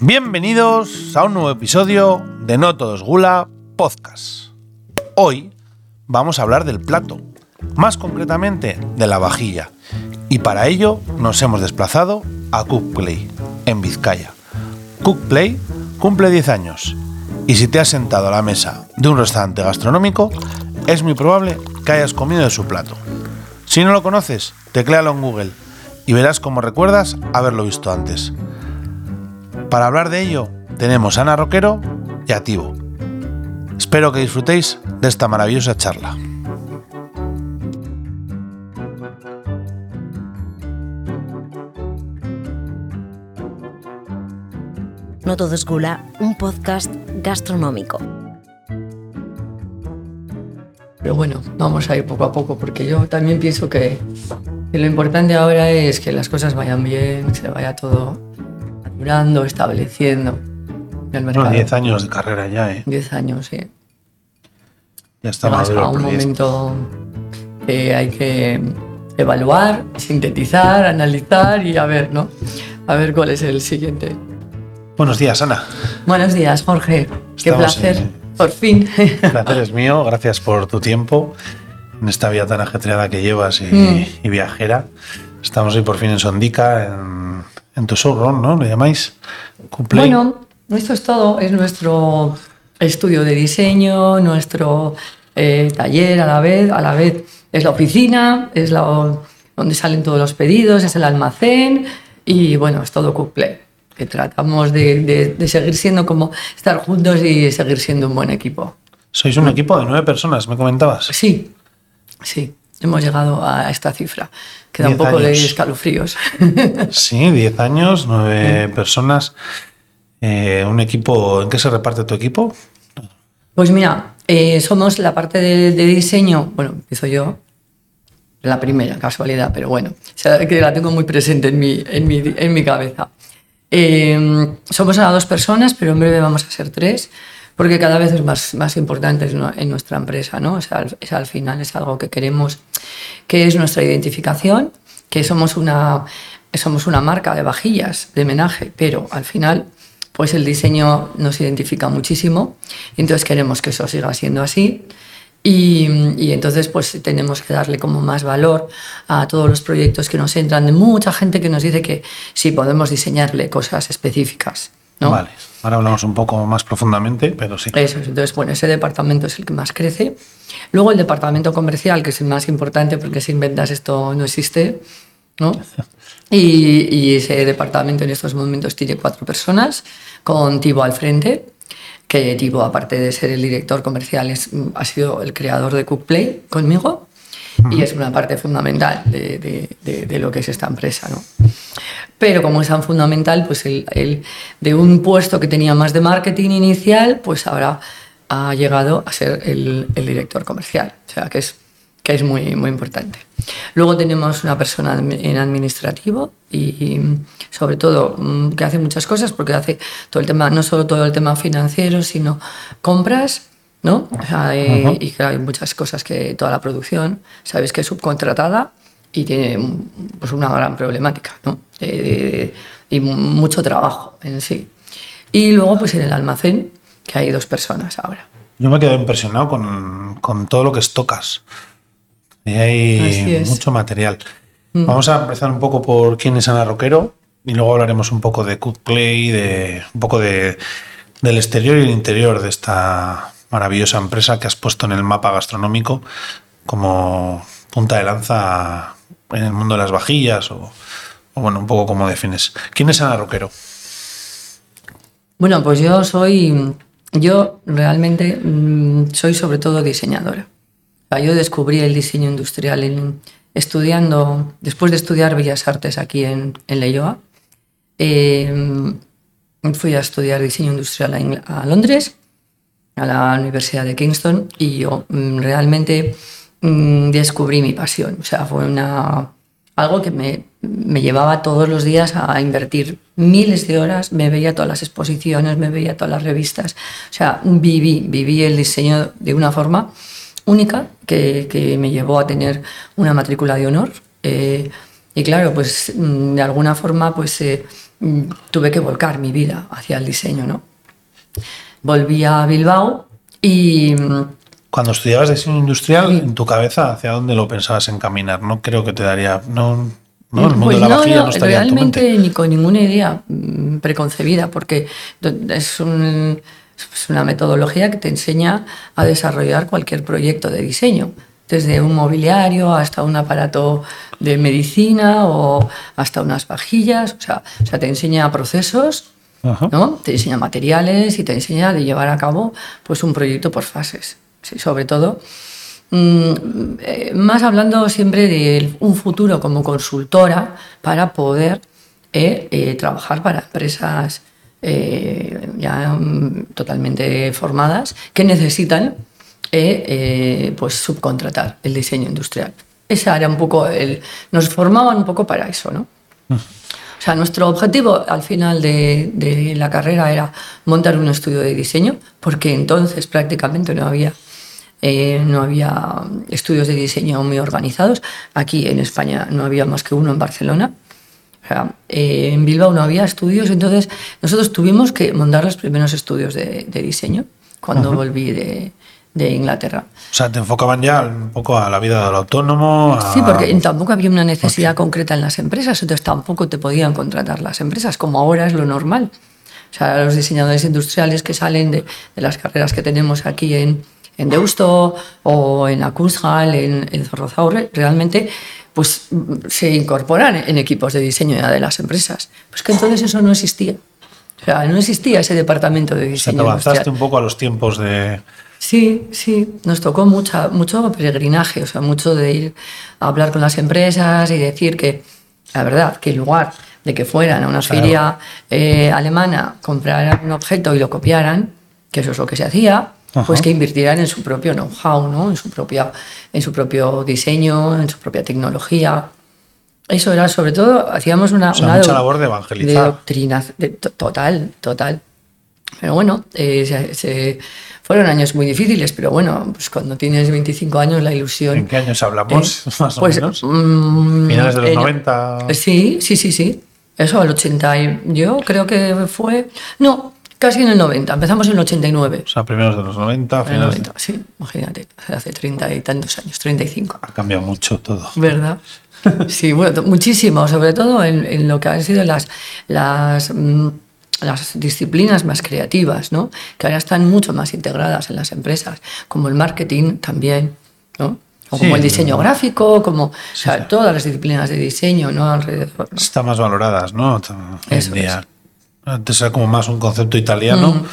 Bienvenidos a un nuevo episodio de No Todos Gula Podcast. Hoy vamos a hablar del plato, más concretamente de la vajilla, y para ello nos hemos desplazado a Cookplay, en Vizcaya. Cookplay cumple 10 años, y si te has sentado a la mesa de un restaurante gastronómico, es muy probable que hayas comido de su plato. Si no lo conoces, tecléalo en Google y verás cómo recuerdas haberlo visto antes. Para hablar de ello, tenemos a Ana Roquero y a Tibo. Espero que disfrutéis de esta maravillosa charla. No todo es gula, un podcast gastronómico. Pero bueno, vamos a ir poco a poco porque yo también pienso que, que lo importante ahora es que las cosas vayan bien, se vaya todo madurando, estableciendo en el mercado. Bueno, 10 años de carrera ya, ¿eh? 10 años, sí. Ya está maduro a un momento que hay que evaluar, sintetizar, analizar y a ver, ¿no? A ver cuál es el siguiente. Buenos días, Ana. Buenos días, Jorge. Qué placer, en- por fin. El placer es mío. Gracias por tu tiempo en esta vida tan ajetreada que llevas y, Mm. y viajera. Estamos hoy por fin en Sondica, en, en tu showroom, ¿no? ¿Le llamáis? Cookplay. Bueno, esto es todo. Es nuestro estudio de diseño, nuestro eh, taller a la vez. A la vez es la oficina, es la, donde salen todos los pedidos, es el almacén y bueno, es todo Cookplay. Que tratamos de, de- de seguir siendo como estar juntos y seguir siendo un buen equipo. Sois un equipo de nueve personas, me comentabas. Sí, sí, hemos llegado a esta cifra. Que da un Diez poco de años. escalofríos. Sí, 10 años, nueve personas. Eh, un equipo, ¿en qué se reparte tu equipo? Pues mira, eh, somos la parte de, de diseño, bueno, empiezo yo, la primera, casualidad, pero bueno, o sea, que la tengo muy presente en mi, en mi, en mi cabeza. Eh, somos ahora dos personas, pero en breve vamos a ser tres, porque cada vez es más, más importante en nu- en nuestra empresa, ¿no? O sea, es, al final es algo que queremos, que es nuestra identificación, que somos una, somos una marca de vajillas, de menaje, pero al final pues el diseño nos identifica muchísimo entonces queremos que eso siga siendo así y, y entonces pues tenemos que darle como más valor a todos los proyectos que nos entran de mucha gente que nos dice que sí podemos diseñarle cosas específicas. ¿No? Vale, ahora hablamos un poco más profundamente, pero sí. Eso es. Entonces, bueno, ese departamento es el que más crece. Luego el departamento comercial, que es el más importante porque sin ventas esto no existe, ¿no? Y, y ese departamento en estos momentos tiene cuatro personas, con Tibo al frente, que Tibo, aparte de ser el director comercial, es, ha sido el creador de Cookplay conmigo y es una parte fundamental de, de- de- de lo que es esta empresa, ¿no? Pero como es tan fundamental, pues él, él, de un puesto que tenía más de marketing inicial, pues ahora ha llegado a ser el, el director comercial. O sea, que es, que es muy, muy importante. Luego tenemos una persona en administrativo y, y, sobre todo mm, que hace muchas cosas porque hace todo el tema, no solo todo el tema financiero, sino compras, ¿no? O sea, eh, Ujú. Y claro, hay muchas cosas que toda la producción, sabes que es subcontratada y tiene mm, pues, una gran problemática, ¿no? Y mucho trabajo en sí. Y luego, pues en el almacén, que hay dos personas ahora. Yo me quedo impresionado con, con todo lo que estocas. Y hay. Mm. mucho material. Vamos a empezar un poco por quién es Ana Roquero y luego hablaremos un poco de Cookplay, de un poco de, del exterior y el interior de esta maravillosa empresa que has puesto en el mapa gastronómico como punta de lanza en el mundo de las vajillas o, bueno, un poco como defines. ¿Quién es Ana Roquero? Bueno, pues yo soy, yo realmente mm, soy sobre todo diseñadora. Yo descubrí el diseño industrial estudiando, después de estudiar Bellas Artes aquí en, en Leioa, eh, fui a estudiar diseño industrial a Londres, a la Universidad de Kingston, y yo mm, realmente mm, descubrí mi pasión. O sea, fue una, algo que me, me llevaba todos los días a invertir miles de horas, me veía todas las exposiciones, me veía todas las revistas. O sea, viví, viví el diseño de una forma única que, que me llevó a tener una matrícula de honor. eh, y claro, pues mm, de alguna forma, pues eh, tuve que volcar mi vida hacia el diseño, ¿no? Volví a Bilbao y mm, Cuando estudiabas diseño industrial, en tu cabeza, ¿hacia dónde lo pensabas encaminar? No creo que te daría. No, no el mundo Pues de la no, vajilla no, no, estaría en tu realmente mente. ni con ninguna idea mm, preconcebida, porque es, un- es una metodología que te enseña a desarrollar cualquier proyecto de diseño, desde un mobiliario hasta un aparato de medicina o hasta unas vajillas, o sea, o sea te enseña procesos, Ajá. ¿no? te enseña materiales y te enseña de llevar a cabo pues, un proyecto por fases, sí, sobre todo. Mm, eh, más hablando siempre de un futuro como consultora para poder eh, eh, trabajar para empresas eh, ya mm, totalmente formadas que necesitan pues subcontratar el diseño industrial. Esa era un poco el, nos formaban un poco para eso, ¿no? O sea, nuestro objetivo al final de, de la carrera era montar un estudio de diseño, porque entonces prácticamente no había, eh, no había estudios de diseño muy organizados. Aquí en España no había más que uno en Barcelona. O sea, eh, en Bilbao no había estudios, entonces nosotros tuvimos que montar los primeros estudios de, de diseño cuando volví de, de Inglaterra. O sea, te enfocaban ya un poco a la vida del autónomo. a- Sí, porque tampoco había una necesidad concreta en las empresas, entonces tampoco te podían contratar las empresas, como ahora es lo normal. O sea, los diseñadores industriales que salen de, de las carreras que tenemos aquí en, en Deusto o en Acushal, en, en Zorrozaurre, realmente pues, se incorporan en equipos de diseño ya de las empresas. Pues que entonces eso no existía. O sea, no existía ese departamento de O sea, diseño te avanzaste industrial. un poco a los tiempos de. Sí, sí, nos tocó mucha, mucho peregrinaje, o sea, mucho de ir a hablar con las empresas y decir que, la verdad, que en lugar de que fueran a una Claro. feria eh, alemana, compraran un objeto y lo copiaran, que eso es lo que se hacía, pues que invirtieran en su propio know-how, ¿no? en, su propia, en su propio diseño, en su propia tecnología. Eso era, sobre todo, hacíamos una, O sea, una mucha labor de evangelizar. doctrina, de- to- total, total. Pero bueno, eh, se- se- fueron años muy difíciles, pero bueno, pues cuando tienes 25 años la ilusión... ¿En qué años hablamos? Eh, más o pues, menos. mm, Finales de los en- 90. Sí, sí, sí, sí. Eso, al 80. y- Yo creo que fue... No, casi en el 90. Empezamos en el 89. O sea, primeros de los 90, En el finales. 90, sí, imagínate, hace 30 y tantos años, 35. Ha cambiado mucho todo. ¿Verdad? Sí, bueno, muchísimo, sobre todo en, en lo que han sido las, las, mm, las disciplinas más creativas, ¿no? Que ahora están mucho más integradas en las empresas, como el marketing también, ¿no? O Sí, como el diseño gráfico, como o sea, todas las disciplinas de diseño, ¿no? Alrededor. ¿no? Están más valoradas, ¿no? Hoy en Eso día. Antes era como más un concepto italiano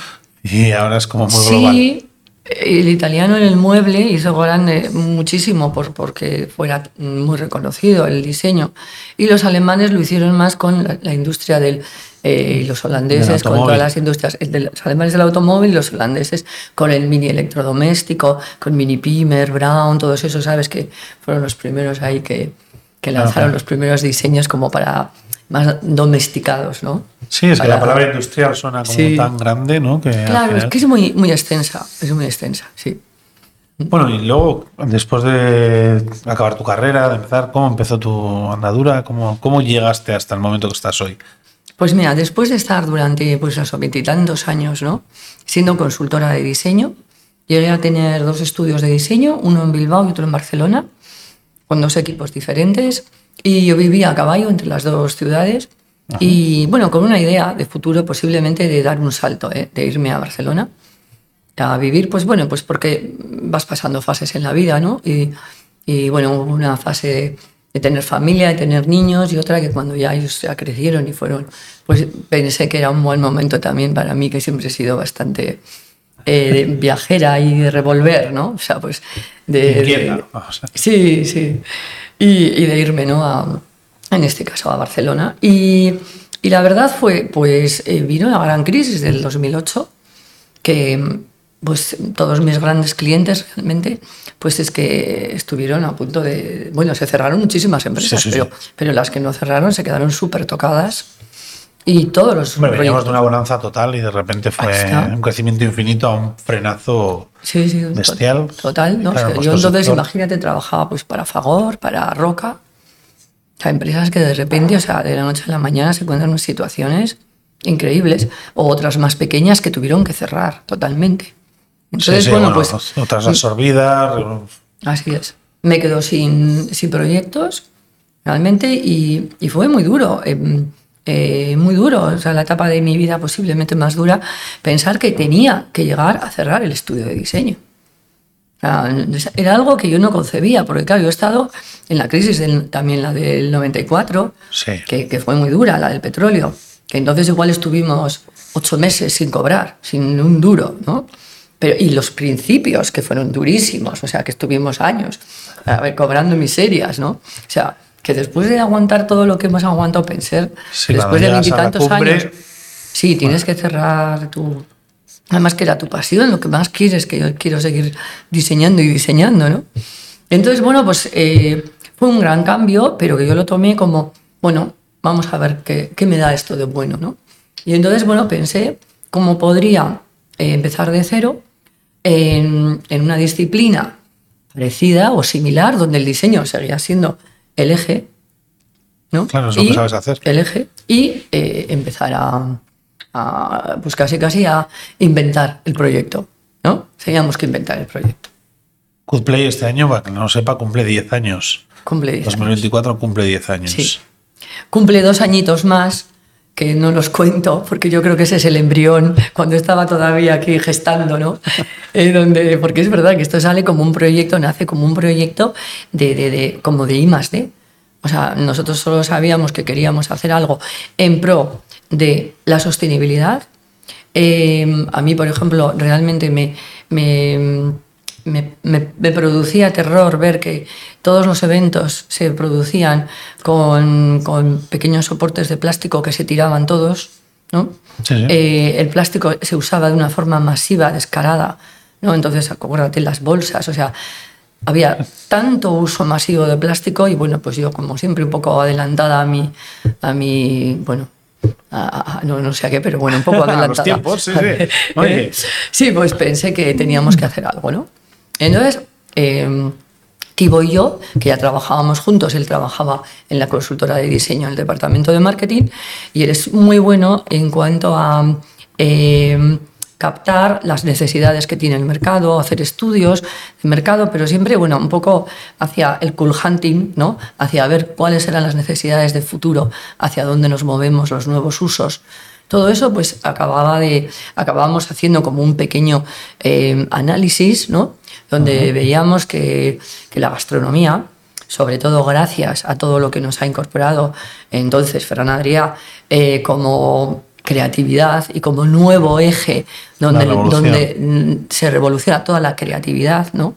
y ahora es como muy global. Sí, el italiano en el mueble hizo grande muchísimo por, porque fuera muy reconocido el diseño. Y los alemanes lo hicieron más con la, la industria del. eh, y los holandeses con todas las industrias. de los alemanes del automóvil los holandeses con el mini electrodoméstico, con mini Pimer, Brown, todos esos, ¿sabes? Que fueron los primeros ahí que, que lanzaron Ajá. los primeros diseños como para más domesticados, ¿no? Sí, es que la palabra industrial suena como Sí. tan grande, ¿no? Que Claro, es que es muy, muy extensa, es muy extensa, sí. Bueno, y luego, después de acabar tu carrera, de empezar, ¿cómo empezó tu andadura? ¿Cómo, cómo llegaste hasta el momento que estás hoy? Pues mira, después de estar durante pues esos veintitantos años, ¿no? Siendo consultora de diseño, llegué a tener dos estudios de diseño, uno en Bilbao y otro en Barcelona, con dos equipos diferentes. Y yo vivía a caballo entre las dos ciudades. Y bueno, con una idea de futuro posiblemente de dar un salto, ¿eh? de irme a Barcelona a vivir, pues bueno, pues porque vas pasando fases en la vida, ¿no? Y, y bueno, una fase de tener familia, de tener niños y otra que cuando ya ellos ya crecieron y fueron, pues pensé que era un buen momento también para mí, que siempre he sido bastante eh, viajera y de revolver, ¿no? O sea, pues de... de- Sí, sí. Y, y de irme, ¿no? A, en este caso a Barcelona. Y, y la verdad fue, pues eh, vino la gran crisis del 2008, que pues todos mis grandes clientes realmente, pues es que estuvieron a punto de... Bueno, se cerraron muchísimas empresas, Sí, sí, pero, sí. pero las que no cerraron se quedaron súper tocadas. Y todos los... Hombre, veníamos de una bonanza total y de repente fue está. un crecimiento infinito a un frenazo. Sí, sí, Bestial. Total, ¿no? Claro, O sea, vuestro yo entonces, sector. imagínate, trabajaba pues para Fagor, para Roca, Hay empresas que de repente, o sea, de la noche a la mañana se encuentran en situaciones increíbles, o otras más pequeñas que tuvieron que cerrar totalmente. Entonces, sí, sí, bueno, pues. Otras absorbidas. Así es. Me quedo sin, sin proyectos, realmente, y, y fue muy duro. Eh, eh, muy duro, o sea, la etapa de mi vida posiblemente más dura, pensar que tenía que llegar a cerrar el estudio de diseño. era algo que yo no concebía, porque claro, yo he estado en la crisis también la del 94, que, que, fue muy dura, la del petróleo, que entonces igual estuvimos ocho meses sin cobrar, sin un duro, ¿no? Pero, y los principios, que fueron durísimos, o sea, que estuvimos años a ver, cobrando miserias, ¿no? O sea, que después de aguantar todo lo que hemos aguantado pensar, después de veintitantos años, sí, tienes que cerrar tu... Además que era tu pasión, lo que más quieres, que yo quiero seguir diseñando y diseñando, ¿no? Entonces, bueno, pues eh, fue un gran cambio, pero que yo lo tomé como, bueno, vamos a ver qué, qué me da esto de bueno, ¿no? Y entonces, bueno, pensé cómo podría eh, empezar de cero en, en una disciplina parecida o similar, donde el diseño seguía siendo el eje, ¿no? Claro, es lo que sabes hacer. El eje y eh, empezar a, pues casi casi a inventar el proyecto, ¿no? Teníamos que inventar el proyecto. Coodplay este año, para que no lo sepa, cumple 10 años. Cumple 10 2024 cumple 10 años. Sí. Cumple dos añitos más, que no los cuento, porque yo creo que ese es el embrión, cuando estaba todavía aquí gestando, ¿no? Eh, donde, porque es verdad que esto sale como un proyecto, nace como un proyecto de, de, de como de I D. O sea, nosotros solo sabíamos que queríamos hacer algo en pro de la sostenibilidad. Eh, a mí, por ejemplo, realmente me, me me, producía terror ver que todos los eventos se producían con, con pequeños soportes de plástico que se tiraban todos. ¿no? Eh, el plástico se usaba de una forma masiva, descarada. ¿no? Entonces, acuérdate, las bolsas, o sea, había tanto uso masivo de plástico y bueno, pues yo como siempre un poco adelantada a mi, a mi bueno, no, no, sé a qué, pero bueno, un poco adelantada. a los tiempos, sí, sí. sí, pues pensé que teníamos que hacer algo, ¿no? Entonces, eh, Tibo y yo, que ya trabajábamos juntos, él trabajaba en la consultora de diseño en el departamento de marketing y él es muy bueno en cuanto a em, captar las necesidades que tiene el mercado, hacer estudios de mercado, pero siempre, bueno, un poco hacia el cool hunting, ¿no? Hacia ver cuáles eran las necesidades de futuro, hacia dónde nos movemos, los nuevos usos. Todo eso, pues acababa de, acabábamos haciendo como un pequeño em, análisis, ¿no? Donde veíamos que, la gastronomía, sobre todo gracias a todo lo que nos ha incorporado entonces Ferran Adrià eh, como creatividad y como nuevo eje donde, donde se revoluciona toda la creatividad, ¿no?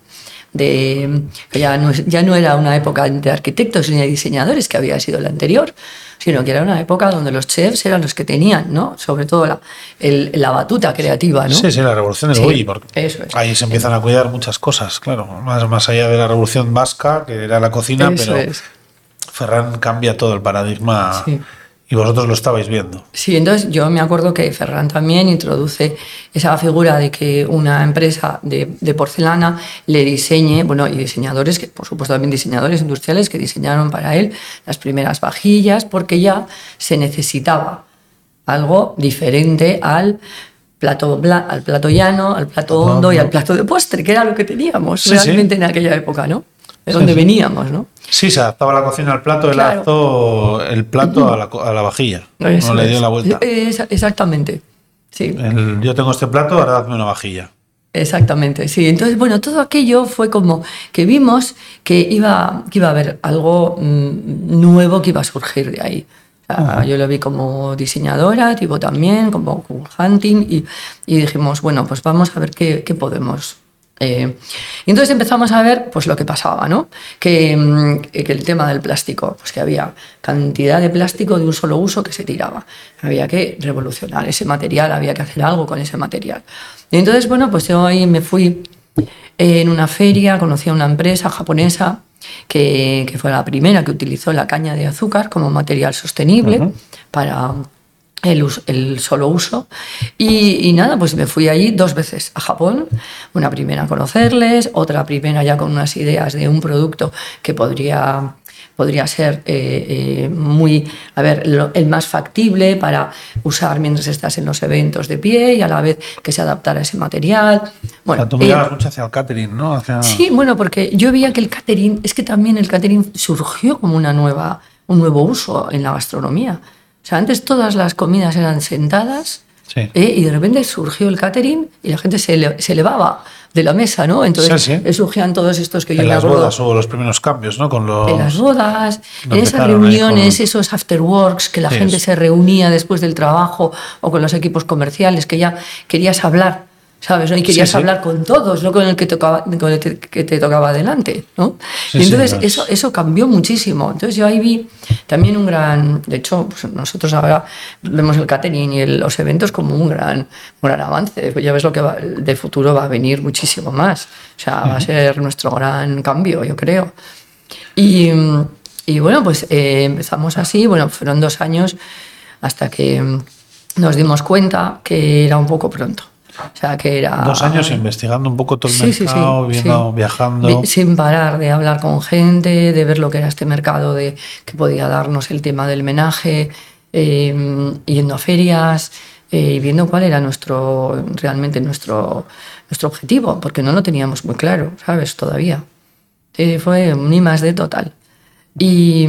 De, ya, no, ya no era una época de arquitectos ni de diseñadores que había sido la anterior, sino que era una época donde los chefs eran los que tenían, ¿no? Sobre todo la, la batuta creativa, ¿no? Sí, sí, la revolución del sí, Eso es. Ahí se empiezan a cuidar muchas cosas, claro. Más, más allá de la revolución vasca, que era la cocina, pero Ferran cambia todo el paradigma. Sí y vosotros lo estabais viendo. Sí, entonces yo me acuerdo que Ferran también introduce esa figura de que una empresa de, porcelana le diseñe, bueno, y diseñadores, que por supuesto también diseñadores industriales que diseñaron para él las primeras vajillas, porque ya se necesitaba algo diferente al plato, al plato llano, al plato hondo y al plato de postre, que era lo que teníamos realmente en aquella época, ¿no? De donde veníamos, ¿no? Sí, se adaptaba la cocina al plato, él adaptó el plato a la, a la vajilla. no le dio la vuelta. exactamente. Sí. yo tengo este plato, ahora hazme una vajilla. Exactamente, sí. Entonces, bueno, todo aquello fue como que vimos que iba, que iba a haber algo mm, nuevo que iba a surgir de ahí. Yo lo vi como diseñadora, tipo también, como hunting, y, y dijimos, bueno, pues vamos a ver qué, qué podemos eh, y entonces empezamos a ver pues, lo que pasaba, ¿no? Que, mm, que, el tema del plástico, pues que había cantidad de plástico de un solo uso que se tiraba. Había que revolucionar ese material, había que hacer algo con ese material. Y entonces, bueno, pues yo ahí me fui en una feria, conocí a una empresa japonesa que, que fue la primera que utilizó la caña de azúcar como material sostenible para el, solo uso. Y, nada, pues me fui allí dos veces a Japón, una primera a conocerles, otra primera ya con unas ideas de un producto que podría podría ser eh, eh, muy, a ver, lo- el más factible para usar mientras estás en los eventos de pie y a la vez que se adaptara ese material. O Bueno, sea, tú eh, mucho hacia el catering, ¿no? Hacia... Sí, bueno, porque yo veía que el catering, es que también el catering surgió como una nueva, un nuevo uso en la gastronomía. O sea, antes todas las comidas eran sentadas Sí. ¿eh? y de repente surgió el catering y la gente se, ele- se elevaba de la mesa, ¿no? Entonces Sí, sí. eh, surgían todos estos que yo En las acuerdo. bodas hubo los primeros cambios, ¿no? Con los... En las bodas, en esas reuniones, con- esos afterworks, que la Sí, gente se reunía después del trabajo o con los equipos comerciales, que ya querías hablar, ¿sabes? ¿no? Y querías sí. hablar con todos, no con el que, tocaba, con el que te tocaba delante, ¿no? Sí, y sí, entonces eso, eso cambió muchísimo. Entonces yo ahí vi también un gran, de hecho, pues nosotros ahora vemos el catering y el- los eventos como un gran, un gran avance. Pues ya ves lo que va, de futuro va a venir muchísimo más. O sea, va a ser nuestro gran cambio, yo creo. Y, y bueno, pues eh, empezamos así, bueno, fueron dos años hasta que nos dimos cuenta que era un poco pronto. O sea, que era... Dos años investigando un poco todo el Sí, mercado, sí, viendo, sí. viajando. Vi- Sin parar de hablar con gente, de ver lo que era este mercado, de que podía darnos el tema del menaje, eh, yendo a ferias eh, y viendo cuál era nuestro realmente nuestro, nuestro objetivo, porque no lo teníamos muy claro, ¿sabes? Todavía. Eh, fue un I más de total. Y,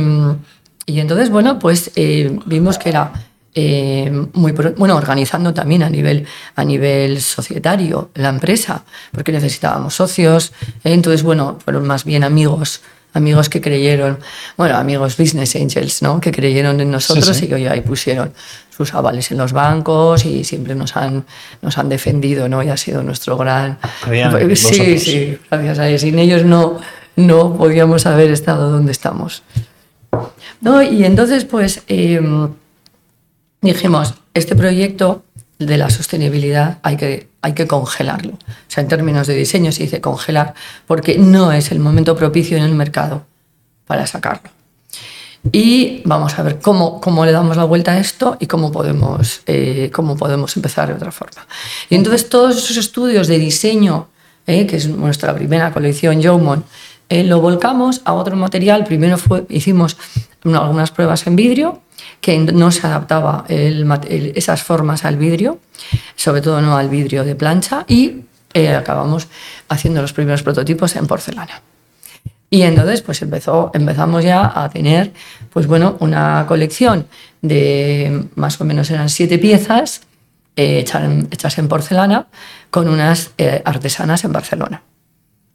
y entonces, bueno, pues eh, vimos que era eh, muy bueno, organizando también a nivel, a nivel societario la empresa, porque necesitábamos socios. eh, entonces, bueno, fueron más bien amigos, amigos que creyeron, bueno, amigos business angels, ¿no? Que creyeron en nosotros sí. y que ahí pusieron sus avales en los bancos y siempre nos han, nos han defendido, ¿no? Y ha sido nuestro gran... En sí, vosotros. sí, gracias a ellos. Sin ellos no, no podíamos haber estado donde estamos. ¿No? Y entonces, pues, eh, dijimos, este proyecto de la sostenibilidad hay que, hay que congelarlo. O sea, en términos de diseño se dice congelar porque no es el momento propicio en el mercado para sacarlo. Y vamos a ver cómo, cómo le damos la vuelta a esto y cómo podemos, eh, cómo podemos empezar de otra forma. Y entonces todos esos estudios de diseño, eh, que es nuestra primera colección Jomon, eh, lo volcamos a otro material. Primero hicimos una- algunas pruebas en vidrio, que no se adaptaba esas formas al vidrio, sobre todo no al vidrio de plancha, y eh, acabamos haciendo los primeros prototipos en porcelana. Y entonces pues empezamos ya a tener pues bueno, una colección de más o menos eran siete piezas eh, hechas, en, porcelana con unas artesanas en Barcelona.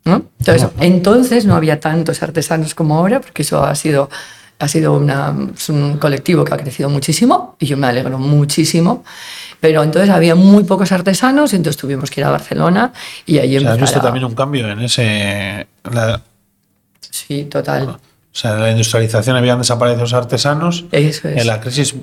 ¿No? Entonces, entonces no había tantos artesanos como ahora, porque eso ha sido, ha sido una- es un colectivo que ha crecido muchísimo y yo me alegro muchísimo. Pero entonces había muy pocos artesanos y entonces tuvimos que ir a Barcelona y allí O sea, has visto a- también un cambio en ese. la- Sí, total. o sea, en la industrialización habían desaparecido los artesanos. Eso es. En la crisis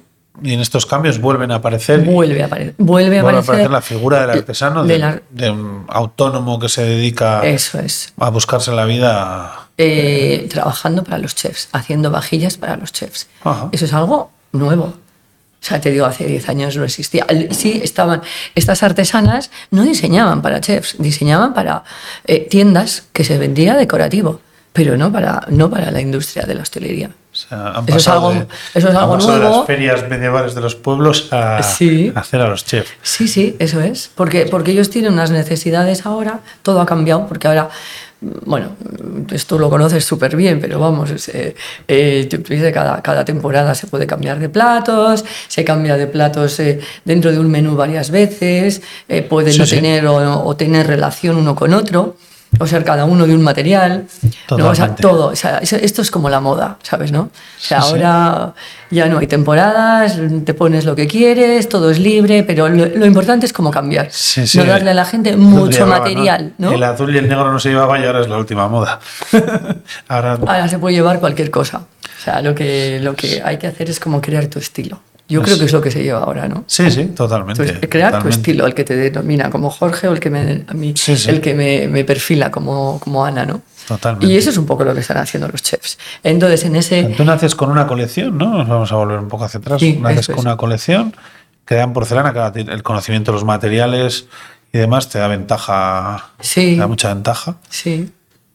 y en estos cambios vuelven a aparecer. Vuelve a aparecer. Vuelve a vuelve a aparecer, aparecer la figura del artesano, de, de la- de un autónomo que se dedica Eso es. a buscarse la vida. Eh, trabajando para los chefs, haciendo vajillas para los chefs. Ajá. Eso es algo nuevo. O sea, te digo, hace 10 años no existía. Sí, estaban. Estas artesanas no diseñaban para chefs, diseñaban para eh, tiendas que se vendía decorativo, pero no para, no para la industria de la hostelería. O sea, han Eso es algo- de- eso es han algo de nuevo. las ferias medievales de los pueblos a, Sí. a hacer a los chefs. Sí, sí, eso es. Porque, porque ellos tienen unas necesidades ahora, todo ha cambiado, porque ahora, bueno, esto lo conoces súper bien, pero vamos, es, eh, eh, cada, cada temporada se puede cambiar de platos, se cambia de platos eh, dentro de un menú varias veces, eh, puede Sí, no sí. tener o, o tener relación uno con otro. O ser cada uno de un material, ¿no? O sea, Totalmente. todo. O sea, esto es como la moda, ¿sabes? ¿no? O sea, Sí, sí. ahora ya no hay temporadas, te pones lo que quieres, todo es libre, pero lo, lo importante es cómo cambiar. Sí, sí. No darle a la gente mucho material, ¿no? El azul y el negro no se llevaba y ahora es la última moda. ahora, Ahora se puede llevar cualquier cosa. O sea, lo que, lo que hay que hacer es como crear tu estilo. Yo creo que es lo que se lleva ahora, ¿no? sí, sí, totalmente. Entonces, crear tu estilo, el que te denomina como Jorge o el que me, a mí, Sí, sí. el que me, me perfila como, como Ana, ¿no? Totalmente. Y eso es un poco lo que están haciendo los chefs. Entonces, en ese... Tú naces con una colección, ¿no? Nos vamos a volver un poco hacia atrás. Sí, naces con es. una colección en porcelana, el conocimiento de los materiales y demás te da ventaja, Sí. te da mucha ventaja. Sí.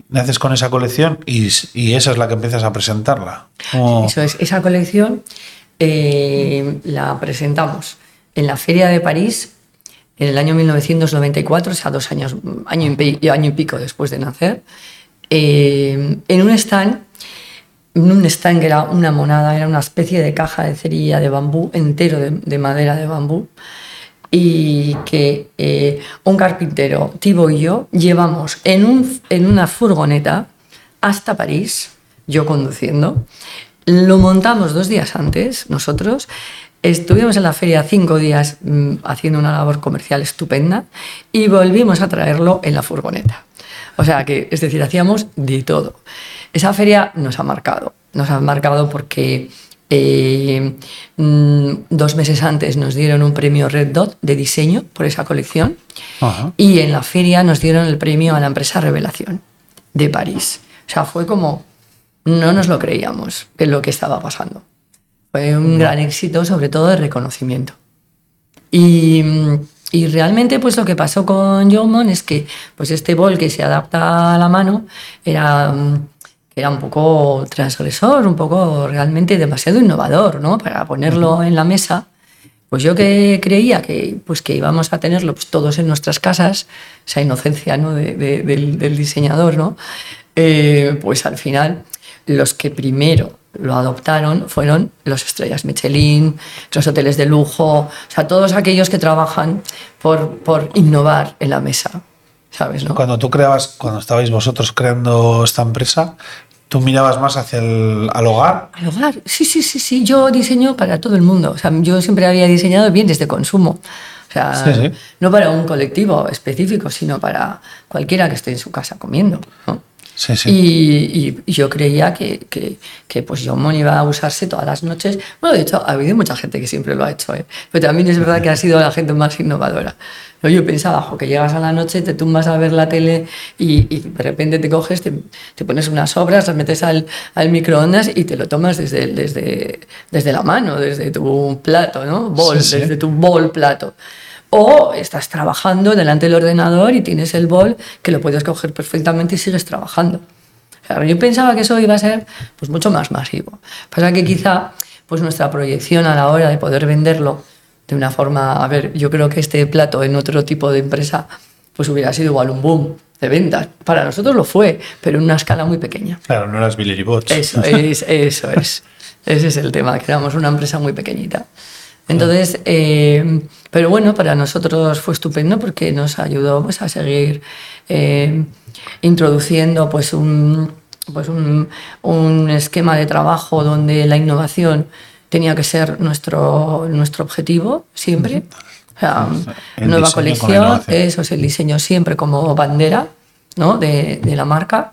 naces con esa colección y, y esa es la que empiezas a presentarla. ¿Cómo- Eso es, esa colección eh, la presentamos en la Feria de París en el año 1994, o sea, dos años, año y, año y pico después de nacer, eh, en un stand, en un stand que era una monada, era una especie de caja de cerilla de bambú, entero de, de madera de bambú, y que eh, un carpintero, Tibo y yo, llevamos en, un, en una furgoneta hasta París, yo conduciendo. Lo montamos dos días antes, nosotros. Estuvimos en la feria cinco días mm, haciendo una labor comercial estupenda y volvimos a traerlo en la furgoneta. O sea que, es decir, hacíamos de todo. Esa feria nos ha marcado. Nos ha marcado porque eh, mm, dos meses antes nos dieron un premio Red Dot de diseño por esa colección Ajá. y en la feria nos dieron el premio a la empresa Revelación de París. O sea, fue como, no nos lo creíamos en lo que estaba pasando. Fue un gran éxito, sobre todo de reconocimiento. Y, y realmente pues lo que pasó con Jomon es que pues este bol que se adapta a la mano era, mm, era un poco transgresor, un poco realmente demasiado innovador, ¿no? Para ponerlo en la mesa. Pues yo que creía que, pues que íbamos a tenerlo pues, todos en nuestras casas, esa inocencia ¿no? de- de- del, del diseñador, ¿no? Eh, pues al final los que primero lo adoptaron fueron los estrellas Michelin, los hoteles de lujo, o sea, todos aquellos que trabajan por, por innovar en la mesa, ¿sabes? No? Cuando tú creabas, cuando estabais vosotros creando esta empresa, tú mirabas más hacia el al hogar. Al hogar, sí, sí, sí, sí. Yo diseño para todo el mundo. O sea, yo siempre había diseñado bienes de consumo. O sea, Sí, sí. no para un colectivo específico, sino para cualquiera que esté en su casa comiendo. ¿no? Sí, sí. Y, y- yo creía que, que, que pues Yomon iba a usarse todas las noches. Bueno, de hecho, ha habido mucha gente que siempre lo ha hecho, ¿eh? pero también es verdad que ha sido la gente más innovadora. ¿no? Yo pensaba, jo, que llegas a la noche, te tumbas a ver la tele y, y de repente te coges, te, te pones unas obras, las metes al, al microondas y te lo tomas desde, desde, desde la mano, desde tu plato, ¿no? Bol, sí. desde tu bol plato. O estás trabajando delante del ordenador y tienes el bol que lo puedes coger perfectamente y sigues trabajando. O sea, yo pensaba que eso iba a ser pues, mucho más masivo. Pasa que quizá pues, nuestra proyección a la hora de poder venderlo de una forma, a ver, yo creo que este plato en otro tipo de empresa pues hubiera sido igual un boom de ventas. Para nosotros lo fue, pero en una escala muy pequeña. Claro, no eras Billy Bots. Eso es, eso es. Ese es el tema, que éramos una empresa muy pequeñita. Entonces, eh, pero bueno, para nosotros fue estupendo porque nos ayudó pues, a seguir eh, introduciendo pues, un, pues un, un esquema de trabajo donde la innovación tenía que ser nuestro, nuestro objetivo siempre. O sea, nueva con colección, eso es el diseño siempre como bandera ¿no? de, de la marca.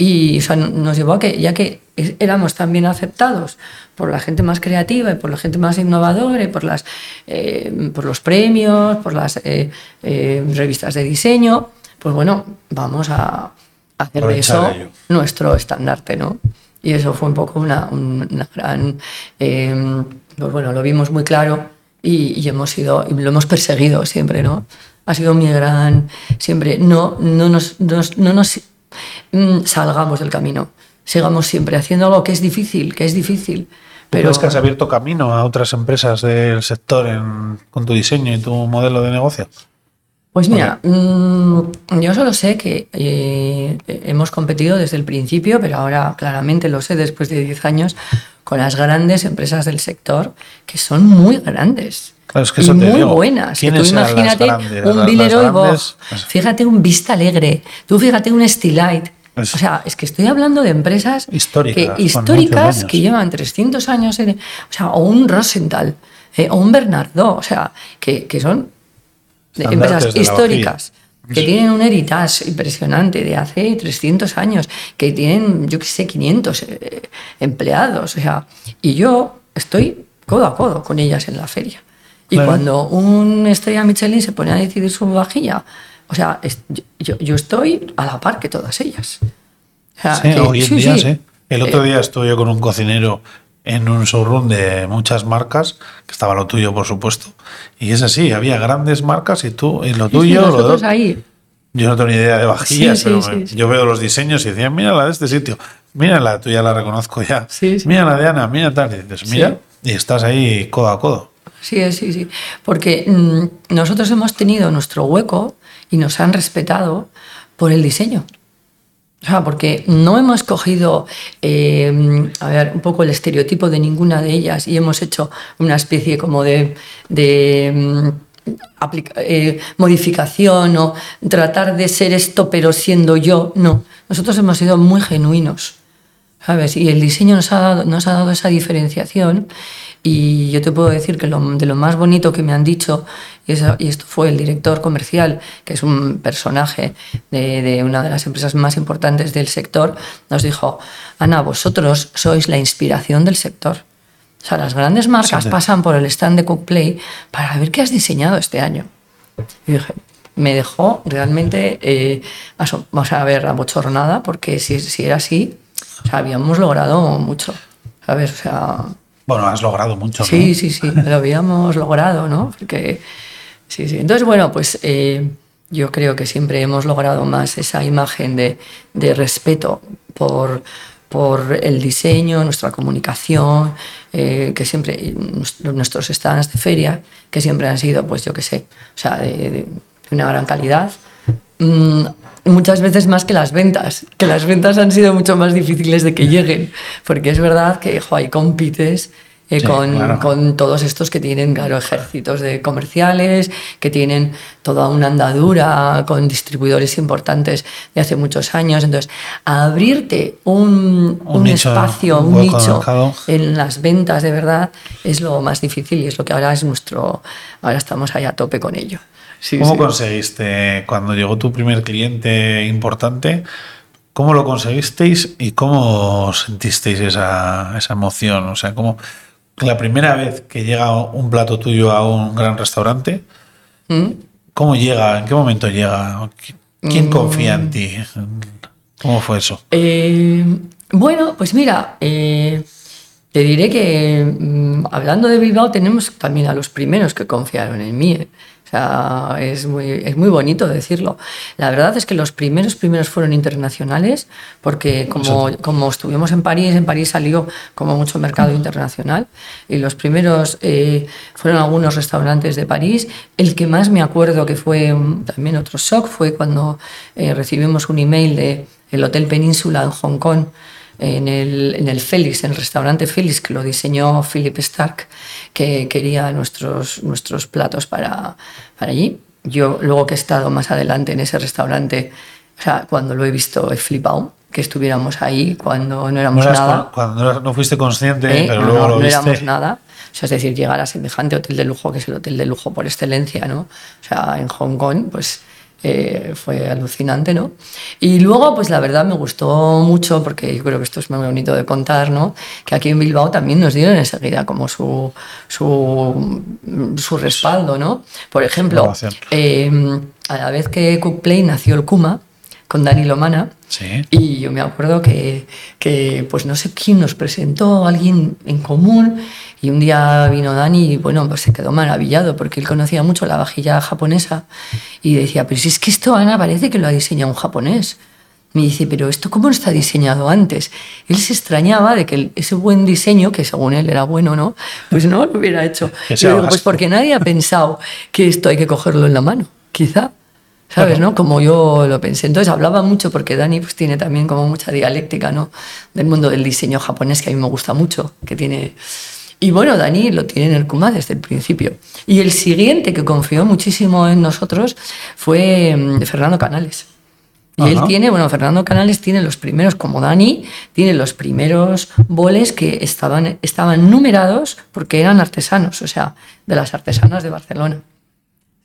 Y eso nos llevó a que, ya que éramos tan bien aceptados por la gente más creativa y por la gente más innovadora y por, las, eh, por los premios, por las eh, eh, revistas de diseño, pues bueno, vamos a hacer de eso ello. nuestro estandarte, ¿no? Y eso fue un poco una, una gran... pues bueno, lo vimos muy claro y, y hemos sido, y lo hemos perseguido siempre, ¿no? Ha sido mi gran... Siempre, no, no nos, nos- no nos salgamos del camino, sigamos siempre haciendo algo que es difícil, que es difícil. Pero es que has abierto camino a otras empresas del sector en- con tu diseño y tu modelo de negocio. Pues mira, mm, yo solo sé que eh, hemos competido desde el principio, pero ahora claramente lo sé después de 10 años, con las grandes empresas del sector, que son muy grandes. Claro, es que y eso te muy digo. buenas. Que tú ¿Quiénes eran las imagínate grandes? un Villeroy pues fíjate un Vista Alegre, tú fíjate un Stilight. Es- O sea, es que estoy hablando de empresas Históricas, que, con muchos históricas que llevan 300 años, en- o sea, o un Rosenthal, eh, o un Bernardo, o sea, que, que son empresas históricas que tienen un heritage impresionante de hace 300 años, que tienen, yo qué sé, 500 eh, empleados, o sea, y yo estoy codo a codo con ellas en la feria. Y Claro. cuando un estrella Michelin se pone a decidir su vajilla, o sea, es- yo, yo estoy a la par que todas ellas. O sea, Sí, que- hoy en sí, día sí. sí. El otro Eh, día estuve yo con un cocinero en un showroom de muchas marcas, que estaba lo tuyo, por supuesto. Y es así, había grandes marcas y tú, y lo sí, tuyo, lo de nosotros ahí. Yo no tengo ni idea de vajillas, Sí, sí, pero sí, me- sí. yo veo los diseños y decía, mira la de este sitio, mira la, tú ya la reconozco ya, Sí, sí. mira la de Ana, mira tal, y dices, mira, y estás ahí codo a codo. Sí, sí, sí. Porque mm, nosotros hemos tenido nuestro hueco y nos han respetado por el diseño. O sea, porque no hemos cogido, eh, a ver, un poco el estereotipo de ninguna de ellas y hemos hecho una especie como de, de, mm, eh, modificación o tratar de ser esto pero siendo yo. No, nosotros hemos sido muy genuinos. ¿sabes? Y el diseño nos ha dado, nos ha dado esa diferenciación y yo te puedo decir que lo, de lo más bonito que me han dicho, y, eso- y esto fue el director comercial, que es un personaje de, de una de las empresas más importantes del sector, nos dijo, Ana, vosotros sois la inspiración del sector. O sea, las grandes marcas Sí. pasan por el stand de Cookplay para ver qué has diseñado este año. Y dije, me dejó realmente, eh, aso- o sea, a ver, abochornada, porque si, si era así, o sea, habíamos logrado mucho, ¿sabes? O sea, Bueno, has logrado mucho, ¿no? sí, sí, sí, lo habíamos logrado, ¿no? Porque, sí, sí. Entonces, bueno, pues eh, yo creo que siempre hemos logrado más esa imagen de, de respeto por, por el diseño, nuestra comunicación, eh, que siempre, nuestros stands de feria, que siempre han sido, pues yo qué sé, o sea, de una gran calidad. Mm, muchas veces más que las ventas, que las ventas han sido mucho más difíciles de que lleguen, porque es verdad que jo, ahí compites eh, Sí, con, claro. con todos estos que tienen, claro, ejércitos de comerciales, que tienen toda una andadura con distribuidores importantes de hace muchos años. Entonces, abrirte un, Un un nicho, espacio, un nicho en las ventas de verdad es lo más difícil y es lo que ahora es nuestro, ahora estamos ahí a tope con ello. Sí, ¿Cómo sí. conseguiste, cuando llegó tu primer cliente importante, cómo lo conseguisteis y cómo sentisteis esa, esa emoción? O sea, cómo la primera vez que llega un plato tuyo a un gran restaurante, ¿Mm? ¿cómo llega? ¿En qué momento llega? ¿Quién Mm. confía en ti? ¿Cómo fue eso? Eh, bueno, pues mira, eh, te diré que mm, hablando de Bilbao tenemos también a los primeros que confiaron en mí. O sea, es muy, es muy bonito decirlo. La verdad es que los primeros primeros fueron internacionales, porque como, como estuvimos en París, en París salió como mucho mercado internacional, y los primeros eh, fueron algunos restaurantes de París. El que más me acuerdo que fue mm, también otro shock fue cuando eh, recibimos un email de el Hotel Península en Hong Kong, en el, en el Félix, en el restaurante Félix, que lo diseñó Philip Stark, que quería nuestros, nuestros platos para, para allí. Yo, luego que he estado más adelante en ese restaurante, o sea, cuando lo he visto, he flipado que estuviéramos ahí cuando no éramos No, nada. cuando no, fuiste consciente, ¿eh? pero luego no, lo no viste. éramos nada. O sea, es decir, llegar a semejante hotel de lujo, que es el hotel de lujo por excelencia, ¿no? O sea, en Hong Kong, pues eh, fue alucinante, ¿no? Y luego, pues la verdad me gustó mucho, porque yo creo que esto es muy bonito de contar, ¿no? Que aquí en Bilbao también nos dieron enseguida como su, su, su respaldo, ¿no? Por ejemplo, eh, a la vez que Cookplay nació el Kuma, con Dani Lomana, Sí. y yo me acuerdo que, que, pues no sé quién nos presentó, alguien en común, y un día vino Dani y bueno, pues se quedó maravillado porque él conocía mucho la vajilla japonesa y decía, pero si es que esto, Ana, parece que lo ha diseñado un japonés. Me dice, pero esto cómo está diseñado antes. Él se extrañaba de que ese buen diseño, que según él era bueno, ¿no? Pues no lo hubiera hecho. Y yo digo, pues porque nadie ha pensado que esto hay que cogerlo en la mano, quizá. ¿Sabes, no? Como yo lo pensé. Entonces hablaba mucho porque Dani pues, tiene también como mucha dialéctica, ¿no? Del mundo del diseño japonés que a mí me gusta mucho, que tiene... Y bueno, Dani lo tiene en el Kuma desde el principio. Y el siguiente que confió muchísimo en nosotros fue mm, Fernando Canales. Y él tiene, bueno, Fernando Canales tiene los primeros, como Dani, tiene los primeros boles que estaban, estaban numerados porque eran artesanos, o sea, de las artesanas de Barcelona.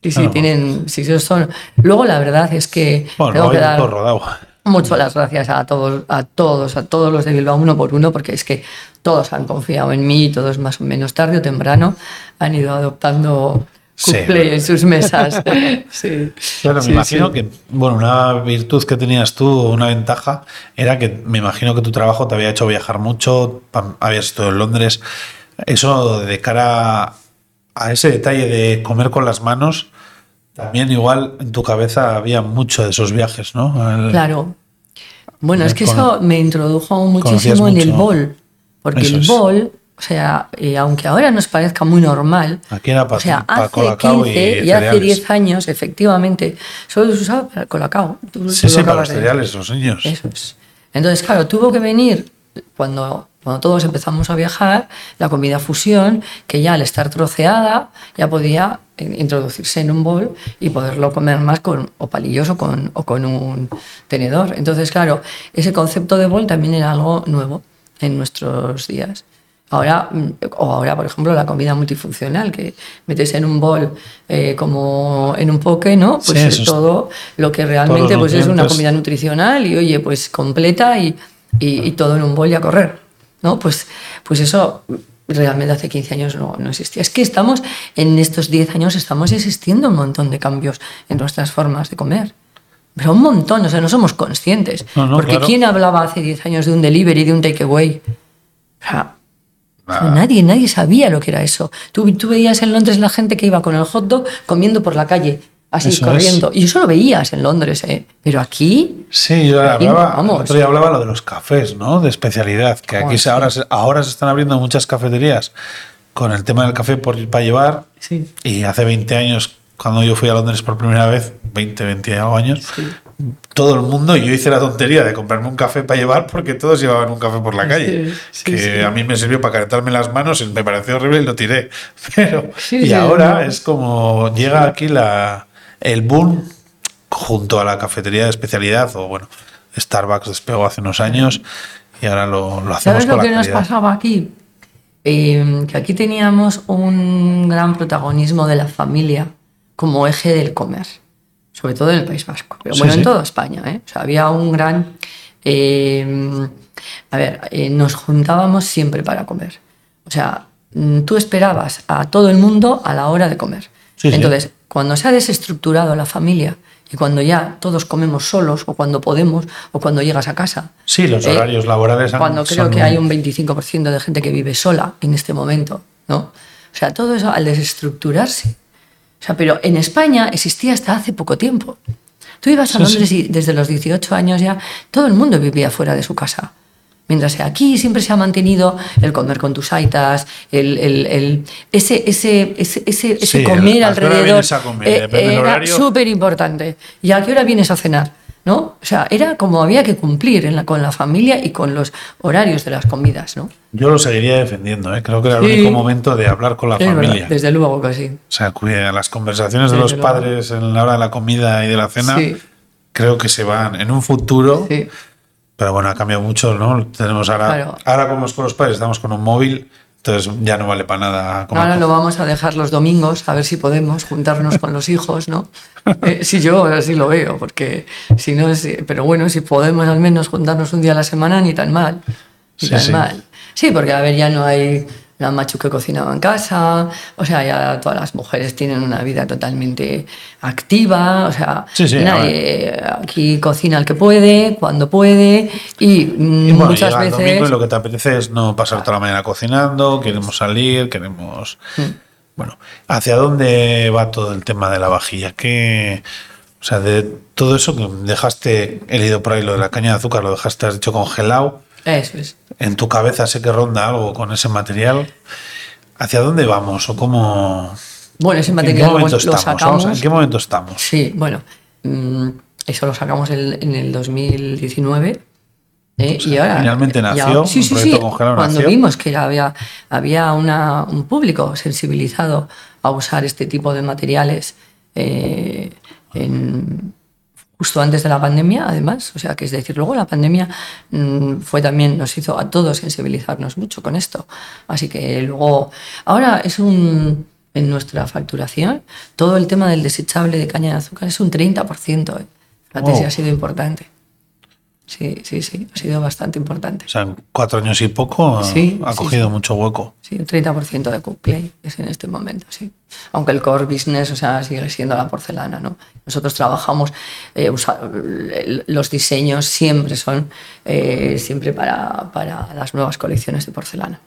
Sí, sí, Ajá. tienen, sí, son. Luego la verdad es que Bueno, tengo que dar todo rodado. Mucho las gracias a todos, a todos, a todos los de Bilbao uno por uno, porque es que todos han confiado en mí, todos más o menos tarde o temprano han ido adoptando Sí. Cookplay en sus mesas. sí. Claro, me Sí, imagino sí. que, bueno, una virtud que tenías tú, una ventaja, era que me imagino que tu trabajo te había hecho viajar mucho, habías estado en Londres. Eso de cara a ese detalle de comer con las manos, También igual en tu cabeza había mucho de esos viajes, ¿no? El- Claro. Bueno, es que Con- eso me introdujo muchísimo en el bol. Porque el es. bol, o sea, eh, aunque ahora nos parezca muy normal, Aquí era para, o sea, para hace Colacao y 15 y, hace cereales. 10 años, efectivamente, solo se usaba para colacao. Tú- Sí, tú sí, para los cereales, los niños. Eso es. Entonces, claro, tuvo que venir cuando, cuando todos empezamos a viajar, la comida fusión, que ya al estar troceada ya podía introducirse en un bol y poderlo comer más con o palillos o con, o con un tenedor. Entonces, claro, ese concepto de bol también era algo nuevo en nuestros días. Ahora, mm, o ahora, por ejemplo, la comida multifuncional, que metes en un bol eh, como en un poke, ¿no? Pues Sí, es- todo lo que realmente pues, es una comida nutricional y, oye, pues completa y, y- y todo en un bol y a correr, ¿no? Pues, pues eso realmente hace 15 años no, no existía. Es que estamos, en estos 10 años estamos existiendo un montón de cambios en nuestras formas de comer. Pero un montón, o sea, no somos conscientes. No, no, Porque claro. ¿quién hablaba hace 10 años de un delivery, de un takeaway? O sea, Nada. Nadie, nadie sabía lo que era eso. Tú, tú veías en Londres la gente que iba con el hot dog comiendo por la calle, así Eso corriendo. Y eso lo veías en Londres, ¿eh? Pero aquí, Sí, yo Aquí, hablaba, vamos. otro día hablaba lo de los cafés, ¿no? De especialidad, que aquí se, ahora, se- ahora se están abriendo muchas cafeterías con el tema del café por, para llevar. Sí. Y hace 20 años, cuando yo fui a Londres por primera vez, 20, 20 y algo años, todo el mundo, y yo hice la tontería de comprarme un café para llevar porque todos llevaban un café por la calle. Sí, que a mí me sirvió para calentarme las manos y me pareció horrible y lo tiré. Pero, y ahora no. es como llega aquí la, el boom junto a la cafetería de especialidad, o bueno, Starbucks despegó hace unos años y ahora lo, lo hacemos ¿sabes con lo la que nos pasaba aquí? Eh, que aquí teníamos un gran protagonismo de la familia como eje del comer, sobre todo en el País Vasco, pero Sí, bueno, sí. en toda España. ¿eh? O sea, había un gran... eh, a ver, eh, nos juntábamos siempre para comer. O sea, mm, tú esperabas a todo el mundo a la hora de comer. Sí, sí. Entonces, cuando se ha desestructurado la familia y cuando ya todos comemos solos o cuando podemos o cuando llegas a casa, Sí, los eh, horarios laborales han- cuando creo son que hay un 25% de gente que vive sola en este momento, ¿no? O sea, todo eso al desestructurarse. O sea, pero en España existía hasta hace poco tiempo. Tú ibas a Sí, Londres sí. y desde los 18 años ya todo el mundo vivía fuera de su casa. Mientras que aquí siempre se ha mantenido el comer con tus aitas, el, el- el- ese, ese, ese, ese, Sí, comer el- ¿a qué hora alrededor comer? eh, era súper importante. ¿Y a qué hora vienes a cenar? ¿No? O sea, era como había que cumplir en la- con la familia y con los horarios de las comidas, ¿no? Yo lo seguiría defendiendo, ¿eh? creo que era el Sí. único momento de hablar con la Es verdad, familia. desde luego que sí. O sea, las conversaciones de los luego. padres en la hora de la comida y de la cena, Sí. creo que se van en un futuro. Sí. Pero bueno, ha cambiado mucho, ¿no? Tenemos ahora, Claro. ahora como es con los padres, estamos con un móvil, entonces ya no vale para nada. Ahora lo vamos a dejar los domingos, a ver si podemos juntarnos con los hijos, ¿no? Eh, si yo así lo veo, porque si no es. Pero bueno, si podemos al menos juntarnos un día a la semana, ni tan mal. Ni Sí, tan sí. mal. Sí, porque a ver, ya no hay la machu que cocinaba en casa, o sea, ya todas las mujeres tienen una vida totalmente activa, o sea, Sí, sí, nadie aquí cocina el que puede, cuando puede, y, mm, Y bueno, muchas llega el veces. domingo y lo que te apetece es no pasar toda la mañana cocinando, queremos salir, queremos... Mm. Bueno, ¿hacia dónde va todo el tema de la vajilla? ¿Qué, o sea, de todo eso que dejaste, he leído por ahí lo de la caña de azúcar, lo dejaste, has dicho, congelado, Eso es. en tu cabeza sé que ronda algo con ese material. ¿Hacia dónde vamos o cómo... Bueno, ese ¿En qué material lo, sacamos. ¿En qué momento estamos? Sí, bueno, mm, eso lo sacamos el- en el 2019. ¿eh? y ahora, finalmente y nació, ahora- sí, sí, sí. Cuando nació. vimos que había, había una- un público sensibilizado a usar este tipo de materiales eh, en- justo antes de la pandemia, además, o sea, que es decir, luego la pandemia mm, fue también, nos hizo a todos sensibilizarnos mucho con esto. Así que luego, ahora es un, en nuestra facturación, todo el tema del desechable de caña de azúcar es un 30%. ¿eh? Wow. si ha sido importante. Sí, sí, sí, ha sido bastante importante. O sea, en cuatro años y poco Sí, ha cogido sí. mucho hueco. Sí, un 30% de Cookplay es en este momento, sí. Aunque el core business, o sea, sigue siendo la porcelana, ¿no? Nosotros trabajamos, eh, usa- los diseños siempre son eh, siempre para, para las nuevas colecciones de porcelana.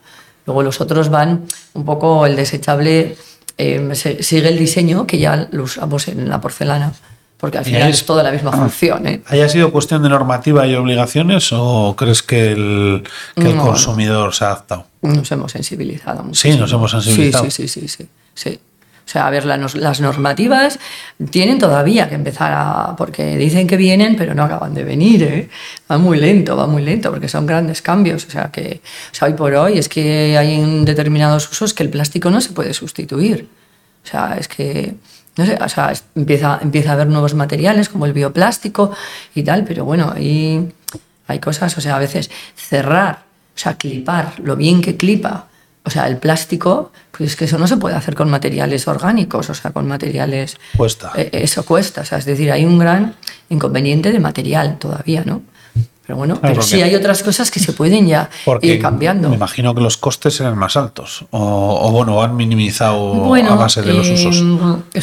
Luego los otros van un poco el desechable eh, sigue el diseño que ya lo usamos en la porcelana, porque al final es toda la misma función. ¿eh? ¿Haya sido cuestión de normativa y obligaciones o crees que el, que el No, consumidor se ha adaptado? Nos hemos sensibilizado mucho. Sí, nos hemos sensibilizado. Sí, sí, sí, sí, sí, sí. O sea, a ver, la las normativas tienen todavía que empezar a... porque dicen que vienen, pero no acaban de venir, ¿eh? Va muy lento, va muy lento, porque son grandes cambios. O sea, que o sea, hoy por hoy es que hay en determinados usos que el plástico no se puede sustituir. O sea, es que... No sé, o sea, empieza, empieza a haber nuevos materiales como el bioplástico y tal, pero bueno, ahí hay cosas, o sea, a veces cerrar, o sea, clipar, lo bien que clipa, o sea, el plástico, pues es que eso no se puede hacer con materiales orgánicos, o sea, con materiales... Cuesta. Eh, eso cuesta, o sea, es decir, hay un gran inconveniente de material todavía, ¿no? Pero bueno, Claro, pero porque- sí hay otras cosas que se pueden ya ir cambiando. me imagino que los costes serán más altos. O, o, bueno, han minimizado Bueno, a base de los eh, usos.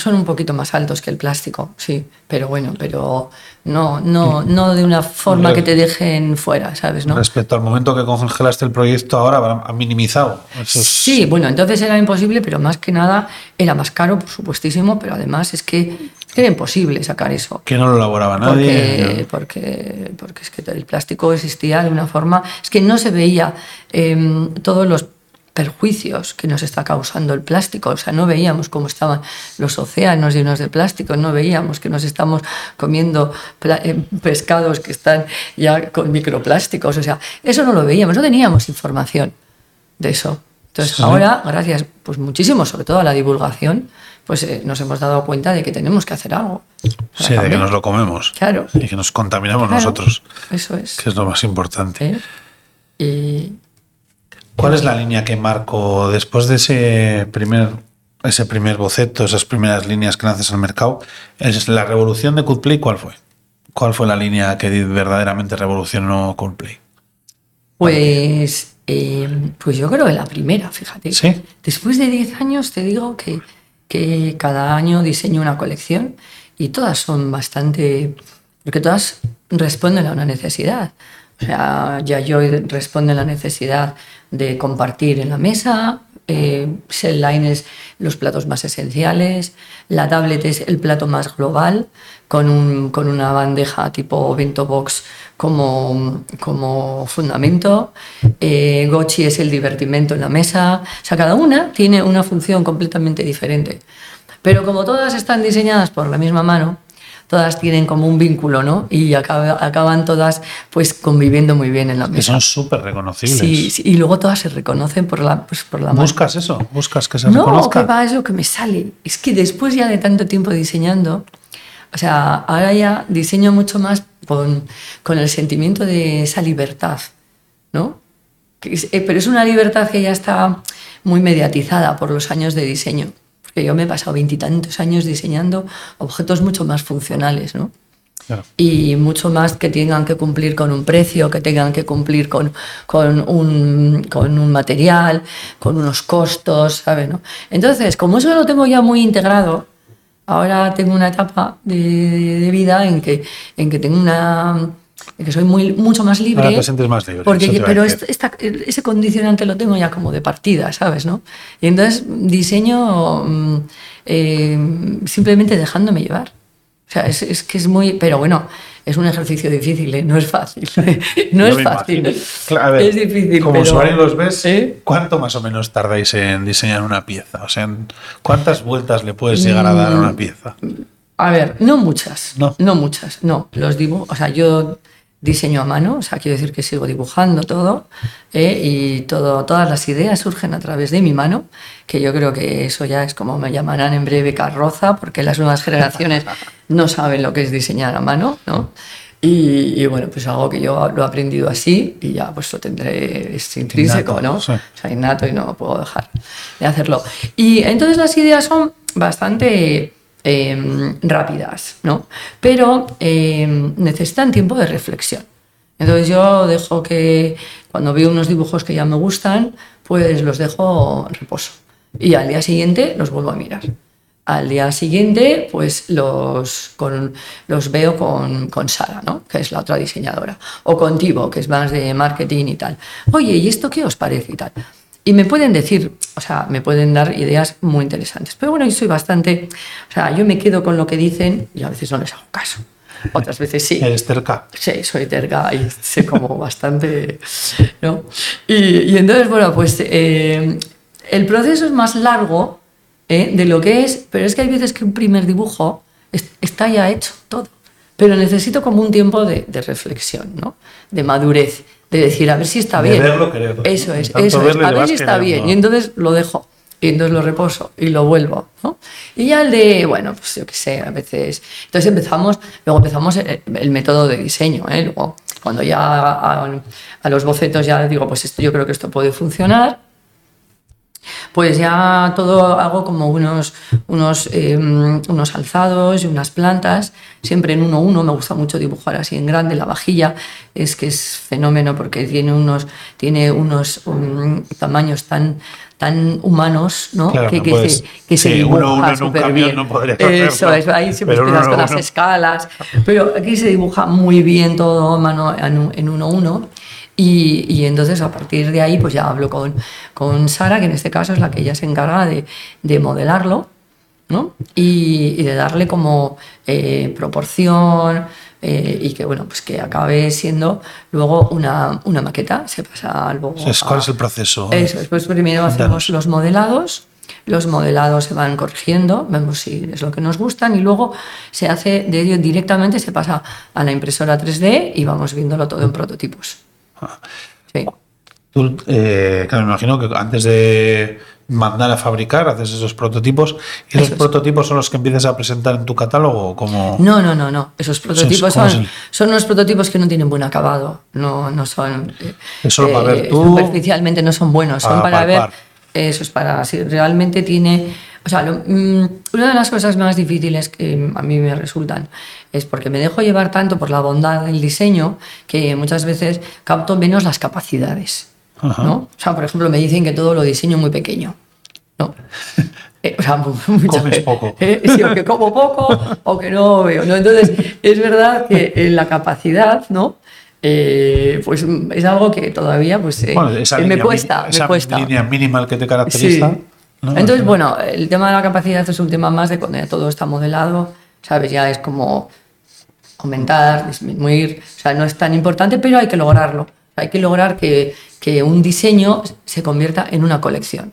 son un poquito más altos que el plástico, sí, pero bueno, pero no, no, no de una forma que te dejen fuera, ¿sabes? ¿no? Respecto al momento que congelaste el proyecto, ahora han minimizado. Sí, bueno, entonces era imposible, pero más que nada era más caro, por supuestísimo, pero además es que era imposible sacar eso. Que no lo elaboraba nadie. porque, porque es que el plástico existía de una forma, es que no se veía em, todos los perjuicios que nos está causando el plástico, o sea, no veíamos cómo estaban los océanos llenos de plástico, no veíamos que nos estamos comiendo em, pescados que están ya con microplásticos, o sea, eso no lo veíamos, no teníamos información de eso. Entonces, Sí. ahora, gracias pues muchísimo, sobre todo a la divulgación, pues eh, nos hemos dado cuenta de que tenemos que hacer algo. Sí, de que nos lo comemos. Claro. Y que nos contaminamos Claro, nosotros, Eso es. que es lo más importante. ¿eh? Y ¿Cuál es la línea que marco después de ese primer, ese primer boceto, esas primeras líneas que lanzas al mercado? Es la revolución de Coldplay, ¿cuál fue? ¿Cuál fue la línea que verdaderamente revolucionó Coldplay? pues, eh, pues yo creo que la primera, fíjate. Sí. Después de 10 años te digo que, que cada año diseño una colección y todas son bastante... porque todas responden a una necesidad. O sea, Yayoi responde a la necesidad de compartir en la mesa, eh, Line es los platos más esenciales, la tablet es el plato más global, con, un- con una bandeja tipo bento box como, como fundamento, eh, Gochi es el divertimento en la mesa, o sea, cada una tiene una función completamente diferente. Pero como todas están diseñadas por la misma mano, todas tienen como un vínculo, ¿no? Y acaba- acaban todas pues conviviendo muy bien en la Que mesa. son súper reconocibles. Sí, sí, y luego todas se reconocen por la, pues, por la mano. ¿Buscas eso? ¿Buscas que se No, reconozca? que va, es lo que me sale. Es que después ya de tanto tiempo diseñando, o sea, ahora ya diseño mucho más con, con el sentimiento de esa libertad, ¿no? Que es- eh, pero es una libertad que ya está muy mediatizada por los años de diseño. Porque yo me he pasado veintitantos años diseñando objetos mucho más funcionales, ¿no? Claro. y mucho más que tengan que cumplir con un precio, que tengan que cumplir con, con, un, con un material, con unos costos, ¿sabes? No? Entonces, como eso lo tengo ya muy integrado, ahora tengo una etapa de, de vida en que, en que tengo una que soy muy, mucho más libre. Ahora te sientes más libre, Porque, pero este- esta- ese condicionante lo tengo ya como de partida, ¿sabes? ¿no? Y entonces diseño mm, eh, simplemente dejándome llevar. O sea, es, es que es muy. Pero bueno, es un ejercicio difícil, ¿eh? no es fácil. no es fácil. Claro, a ver, es difícil. Como pero- usuario los ves, ¿Eh? ¿cuánto más o menos tardáis en diseñar una pieza? O sea, ¿en ¿cuántas vueltas le puedes llegar a dar a una Mm. pieza? A ver, no muchas. No. muchas. No, los dibujo. O sea, yo diseño a mano, o sea, quiero decir que sigo dibujando todo ¿eh? y todo, todas las ideas surgen a través de mi mano, que yo creo que eso ya es como me llamarán en breve carroza, porque las nuevas generaciones no saben lo que es diseñar a mano, ¿no? Y, y bueno, pues algo que yo lo he aprendido así y ya pues lo tendré, es intrínseco, Innato, ¿no? sí. O sea, innato y no puedo dejar de hacerlo. Y entonces las ideas son bastante eh, rápidas, ¿no? Pero eh, necesitan tiempo de reflexión. Entonces yo dejo que cuando veo unos dibujos que ya me gustan, pues los dejo en reposo. Y al día siguiente los vuelvo a mirar. Al día siguiente, pues los, los veo con, con Sara, ¿no? que es la otra diseñadora, o con Tibo, que es más de marketing y tal. Oye, ¿y esto qué os parece y tal? Y me pueden decir, o sea, me pueden dar ideas muy interesantes. Pero bueno, yo soy bastante, o sea, yo me quedo con lo que dicen y a veces no les hago caso. Otras veces sí. Eres terca. Sí, soy terca y sé como bastante, ¿no? Y, y entonces, bueno, pues eh, el proceso es más largo ¿eh? de lo que es, pero es que hay veces que un primer dibujo es- está ya hecho todo. Pero necesito como un tiempo de, de reflexión, ¿no? De madurez, de decir, a ver si está De bien. verlo. Eso es, eso es. A ver si está bien. Y entonces lo dejo. Y entonces lo reposo y lo vuelvo, ¿no? Y ya el de, bueno, pues yo qué sé, a veces... Entonces empezamos, luego empezamos el, el método de diseño, ¿eh? Luego, cuando ya a, a los bocetos ya digo, pues esto, yo creo que esto puede funcionar, pues ya todo hago como unos, unos, eh, unos alzados y unas plantas, siempre en 1-1. Me gusta mucho dibujar así en grande. La vajilla es que es fenómeno porque tiene unos, tiene unos um, tamaños tan, tan humanos ¿no? Claro, que, no que puedes- se, que se sí, uno uno dibuja en un súper camión bien. no Eso es, ahí siempre uno con las uno. escalas. Pero aquí se dibuja muy bien todo mano en 1-1. Y, y entonces a partir de ahí pues ya hablo con, con Sara, que en este caso es la que ella se encarga de, de modelarlo ¿no? y, y de darle como eh, proporción eh, y que bueno pues que acabe siendo luego una, una maqueta. Se pasa luego Entonces, ¿Cuál a- es el proceso? eso, después primero hacemos los modelados, los modelados se van corrigiendo, vemos si es lo que nos gustan y luego se hace de ello directamente, se pasa a la impresora 3D y vamos viéndolo todo en prototipos. Sí. Tú, eh, claro, me imagino que antes de mandar a fabricar, haces esos prototipos. ¿Y esos Eso es. prototipos son los que empiezas a presentar en tu catálogo? Como... No, no, no, no. Esos prototipos ¿cómo son, son unos prototipos que no tienen buen acabado. No, no son. eh, Es solo para ver tú, Superficialmente no son buenos. Son para para ver. Eso es para. Si realmente tiene. O sea, lo- mm, una de las cosas más difíciles que a mí me resultan es porque me dejo llevar tanto por la bondad del diseño que muchas veces capto menos las capacidades. Ajá. ¿no? O sea, por ejemplo, me dicen que todo lo diseño muy pequeño. ¿no? Eh, o sea, mucha Comes poco. eh, sí, o que como poco o que no veo. ¿no? Entonces, es verdad que en la capacidad, ¿no? Eh, pues mm, es algo que todavía pues, eh, Bueno, esa eh, me línea cuesta, mi- me esa cuesta. línea mínima que te Sí. Entonces, bueno, el tema de la capacidad es un tema más de cuando ya todo está modelado, ¿sabes? Ya es como aumentar, disminuir, o sea, no es tan importante, pero hay que lograrlo. Hay que lograr que, que un diseño se convierta en una colección.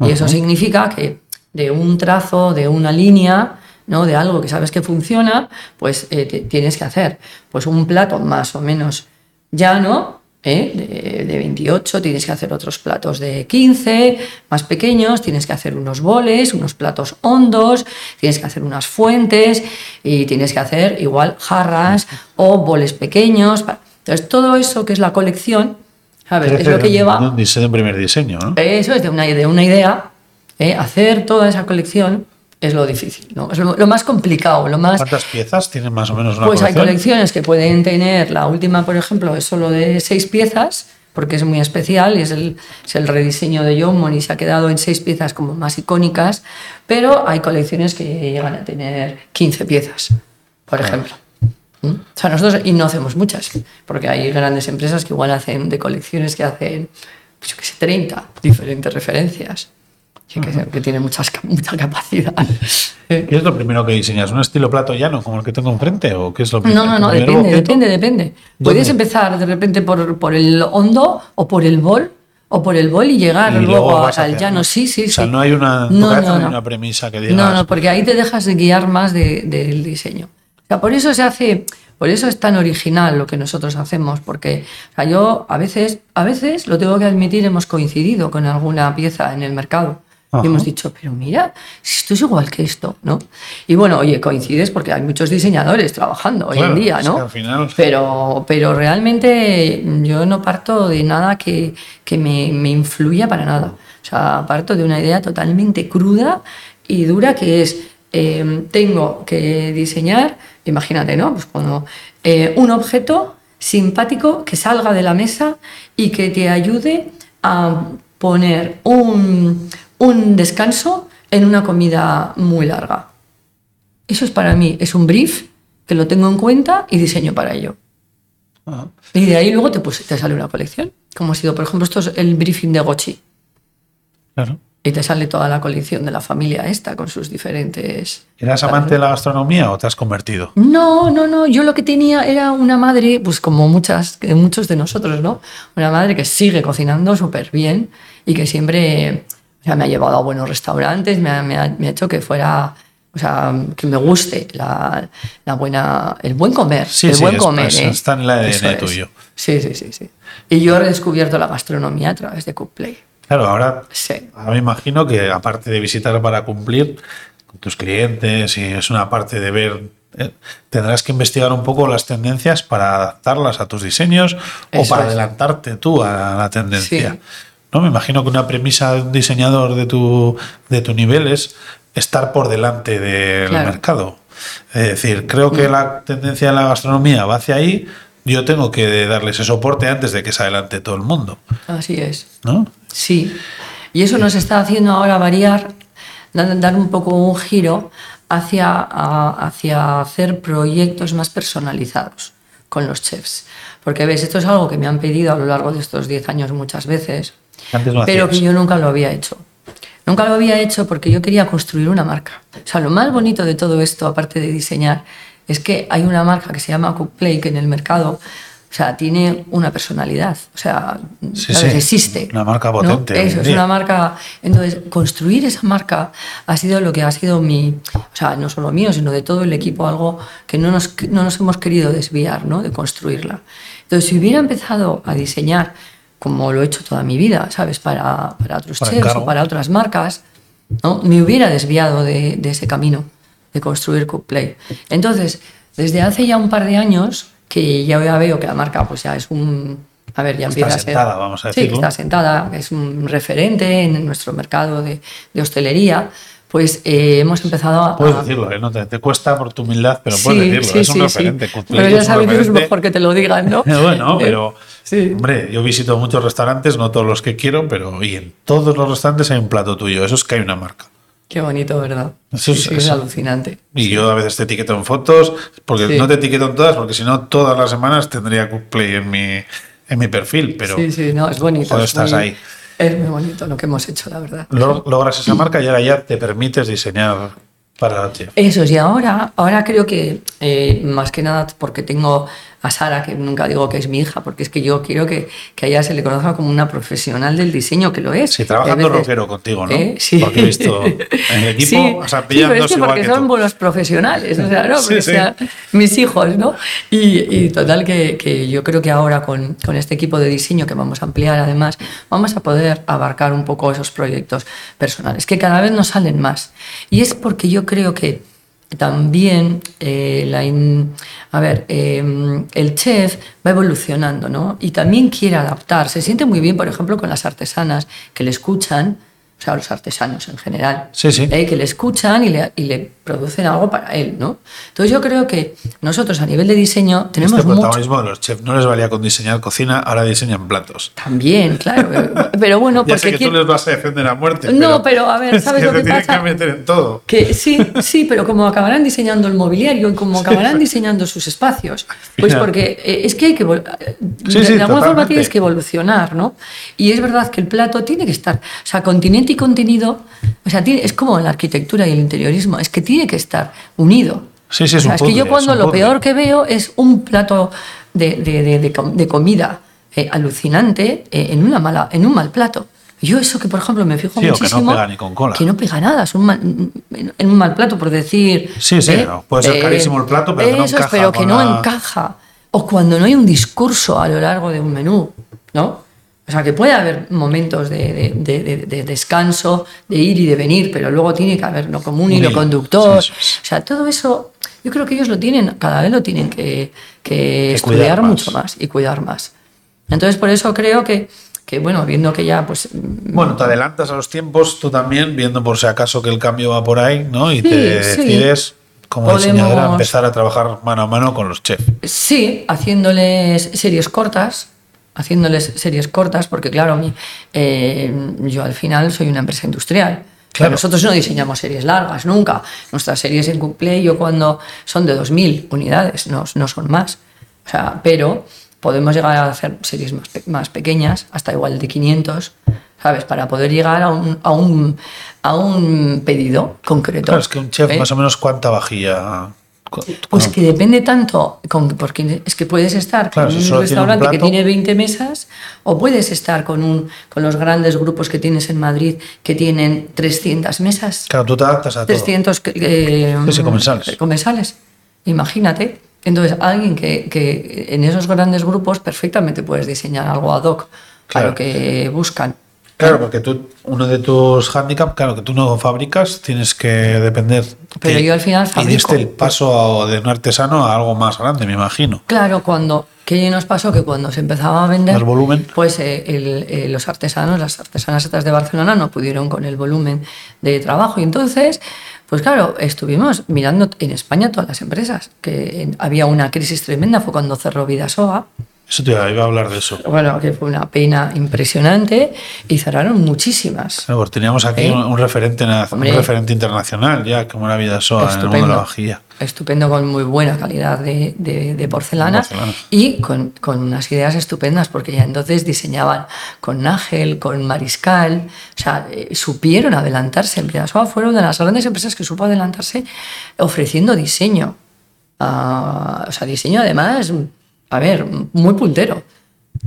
Y eso significa que de un trazo, de una línea, ¿no? de algo que sabes que funciona, pues eh, tienes que hacer pues un plato más o menos llano, ¿eh? de, de 28, tienes que hacer otros platos de 15, más pequeños, tienes que hacer unos boles, unos platos hondos, tienes que hacer unas fuentes y tienes que hacer igual jarras o boles pequeños. Entonces, todo eso que es la colección, ¿sabes? Es lo que lleva... un un primer diseño, ¿no? Eso es de una, de una idea. ¿eh? Hacer toda esa colección es lo difícil, ¿no? Es lo, lo más complicado, lo más... ¿Cuántas piezas tienen más o menos una Pues hay colecciones que pueden tener, la última, por ejemplo, es solo de seis piezas, porque es muy especial y es el, es el rediseño de John y se ha quedado en seis piezas como más icónicas, pero hay colecciones que llegan a tener 15 piezas, por ejemplo. ¿Mm? O sea, nosotros, y no hacemos muchas, porque hay grandes empresas que igual hacen de colecciones que hacen, pues yo qué sé, 30 diferentes referencias, que, que, que tienen muchas, mucha capacidad. ¿Qué es lo primero que diseñas? ¿Un estilo plato llano como el que tengo enfrente? ¿O qué es lo No, primero? no, no, ¿Tu primer depende, depende, depende. Puedes empezar de repente por, por el hondo o por el bol o por el bol y llegar Y luego, al llano. Sí, sí, O sea, sí. no hay una, No, no, no hay no. una premisa que digas. No, no, porque ahí te dejas de guiar más de- del diseño. O sea, por eso se hace, por eso es tan original lo que nosotros hacemos, porque o sea, yo a veces, a veces, lo tengo que admitir, hemos coincidido con alguna pieza en el mercado. Ajá. Y hemos dicho, pero mira, si esto es igual que esto, ¿no? Y bueno, oye, coincides porque hay muchos diseñadores trabajando hoy en día, es ¿no? que al final- Pero, pero realmente yo no parto de nada que, que me, me influya para nada. O sea, parto de una idea totalmente cruda y dura que es, eh, tengo que diseñar, imagínate, ¿no? Pues cuando eh, un objeto simpático que salga de la mesa y que te ayude a poner un, un descanso en una comida muy larga. Eso es para mí, es un brief que lo tengo en cuenta y diseño para ello. Ah. Y de ahí luego te, pues, te sale una colección, como ha sido, por ejemplo, esto es el briefing de Gochi. Claro. Y te sale toda la colección de la familia esta con sus diferentes... ¿Eras amante de la gastronomía o te has convertido? No, no, no. Yo lo que tenía era una madre, pues como muchas, muchos de nosotros, ¿no? Una madre que sigue cocinando súper bien y que siempre sea, me ha llevado a buenos restaurantes, me ha, me ha- me ha hecho que fuera, o sea, que me guste la, la buena, el buen comer. Sí, el sí, buen es- comer. es- ¿eh? está en el ADN Eso tuyo. Sí, sí, sí, sí. Y yo he redescubierto la gastronomía a través de Cookplay. Claro, ahora, Sí. ahora me imagino que aparte de visitar para cumplir con tus clientes y es una parte de ver, eh, tendrás que investigar un poco las tendencias para adaptarlas a tus diseños o Eso para es. adelantarte tú a la tendencia. Sí. No, me imagino que una premisa de un diseñador de tu, de tu nivel es estar por delante del Claro. Mm. mercado. Es decir, creo que la tendencia de la gastronomía va hacia ahí. Yo tengo que darle ese soporte antes de que se adelante todo el mundo. Así es. ¿no? Sí, y eso nos está haciendo ahora variar, dar, un poco un giro hacia, hacia hacer proyectos más personalizados con los chefs. Porque ves, esto es algo que me han pedido a lo largo de estos 10 años muchas veces, Antes no pero hacías. que yo nunca lo había hecho. Nunca lo había hecho porque yo quería construir una marca. O sea, lo más bonito de todo esto, aparte de diseñar, es que hay una marca que se llama Cookplay que en el mercado, o sea, tiene una personalidad. O sea, Sí, sí. existe. Una marca ¿no? potente en Eso, es una marca. Entonces, construir esa marca ha sido lo que ha sido mi. O sea, no solo mío, sino de todo el equipo, algo que no nos, no nos hemos querido desviar, ¿no? De construirla. Entonces, si hubiera empezado a diseñar, como lo he hecho toda mi vida, ¿sabes? Para, para otros Por chefs o para otras marcas, ¿no? Me hubiera desviado de, de ese camino, de construir Cookplay. Entonces, desde hace ya un par de años, que ya veo que la marca pues ya es un... A ver, ya Está empieza a ser... sentada, vamos a Sí, decirlo. está sentada, es un referente en nuestro mercado de, de hostelería, pues eh, hemos empezado a... Puedes decirlo, ¿eh? no te, te cuesta por tu humildad, pero puedes Sí, decirlo. sí, es un sí, referente. Pero ya es un sabes que es referente. mejor que te lo digan, ¿no? bueno, Eh, pero sí. hombre, yo visito muchos restaurantes, no todos los que quiero, pero y en todos los restaurantes hay un plato tuyo. Eso es que hay una marca. Qué bonito, ¿verdad? Eso Sí, es- sí, es alucinante. Y yo a veces te etiqueto en fotos, porque no te etiqueto en todas, porque si no, todas las semanas tendría Cookplay en mi, en mi perfil. Pero sí, sí, no, es bonito. es estás muy- ahí. Es muy bonito lo que hemos hecho, la verdad. lo- logras esa marca y ahora ya te permites diseñar para la chef. Eso, y ahora, ahora creo que eh, más que nada porque tengo a Sara, que nunca digo que es mi hija, porque es que yo quiero que, que a ella se le conozca como una profesional del diseño, que lo es. Sí, trabajando rockero contigo, ¿no? ¿Eh? Sí. Porque he visto en el equipo, Sí, o sea, sí, pero es que porque que son tú. buenos profesionales, o sea, ¿no? Sí, Porque, o sea, mis hijos, ¿no? Y, y total que, que yo creo que ahora con, con este equipo de diseño que vamos a ampliar además, vamos a poder abarcar un poco esos proyectos personales, que cada vez nos salen más. Y es porque yo creo que también eh, a ver, eh, el chef va evolucionando, ¿no? Y también quiere adaptar. Se siente muy bien, por ejemplo, con las artesanas que le escuchan, o sea, los artesanos en general, Sí, sí. eh, que le escuchan y le, y le producen algo para él, ¿no? Entonces yo creo que nosotros a nivel de diseño tenemos Este mucho... protagonismo de los chefs no les valía con diseñar cocina, ahora diseñan platos. También, claro. Pero bueno, Ya porque... sé que tú quiere- les vas a defender a muerte. No, pero a ver, es ¿sabes que lo te que pasa? que meter en todo. Que sí, sí, pero como acabarán diseñando el mobiliario y como acabarán diseñando sus espacios, pues porque eh, es que hay que de, alguna forma tienes que evolucionar, ¿no? Y es verdad que el plato tiene que estar, o sea, continente y contenido, o sea, tiene- es como la arquitectura y el interiorismo, es que tiene que estar unido. Sí, sí, es O sea, un es que yo cuando un lo peor que veo es un plato de, de- de- de com- de comida eh, alucinante eh, en, una mala, en un mal plato. Yo eso que, por ejemplo, me fijo Sí, o que no muchísimo... pega ni con cola. que no pega nada, es un mal- en un mal plato, por decir... Sí, sí, no, puede ser carísimo el plato, pero que no encaja pero que con no la- encaja. O cuando no hay un discurso a lo largo de un menú, ¿no? O sea, que puede haber momentos de, de- de- de descanso, de ir y de venir, pero luego tiene que haber lo común y lo conductor. sí, sí, sí. O sea, todo eso, yo creo que ellos lo tienen, cada vez lo tienen que, que estudiar más. mucho más y cuidar más. Entonces, por eso creo que, que, bueno, viendo que ya, pues, Bueno, te adelantas a los tiempos tú también, viendo por si acaso que el cambio va por ahí, ¿no? Y Sí, te sí. decides, como Podemos- diseñadora, empezar a trabajar mano a mano con los chefs. Sí, haciéndoles series cortas, haciéndoles series cortas, porque claro, mi- eh, yo al final soy una empresa industrial. Claro. Nosotros no diseñamos series largas, nunca. Nuestras series en Cookplay, yo cuando son de 2.000 unidades, no, no son más. O sea, pero podemos llegar a hacer series más, más pequeñas, hasta igual de 500, ¿sabes? Para poder llegar a un, a un, a un pedido concreto. Claro, es que un chef ¿eh? más o menos cuánta vajilla. Pues que depende tanto, con- porque es que puedes estar Claro, con si un solo tiene un restaurante que tiene 20 mesas o puedes estar con, un, con los grandes grupos que tienes en Madrid que tienen 300 mesas. Claro, tú te adaptas a todo. 300 que- eh, sí, comensales. comensales. Imagínate. Entonces, alguien que, que en esos grandes grupos perfectamente puedes diseñar algo ad hoc Claro. a lo que buscan. Claro, porque tú, uno de tus handicaps, claro, que tú no fabricas, tienes que depender. Pero que- yo al final Y fabrico. diste el paso de un artesano a algo más grande, me imagino. Claro, cuando ¿qué nos pasó? Que cuando se empezaba a vender, El volumen. pues eh, el- eh, los artesanos, las artesanas estas de Barcelona no pudieron con el volumen de trabajo. Y entonces, pues claro, estuvimos mirando en España todas las empresas, que en- había una crisis tremenda, fue cuando cerró Vidasoa. Eso te iba a hablar de eso. Bueno, que fue una pena impresionante y cerraron muchísimas. Claro, pues teníamos aquí ¿Eh? un, un referente, un referente internacional ya, como era Vida Soa en el mundo de la vajilla. estupendo con muy buena calidad de, de- de porcelana, Porcelana. y con, con unas ideas estupendas porque ya entonces diseñaban con Nágel, con Mariscal, o sea, eh, supieron adelantarse. En Pridasoa fueron de las grandes empresas que supo adelantarse ofreciendo diseño. Ah, o sea, diseño además, a ver, muy puntero.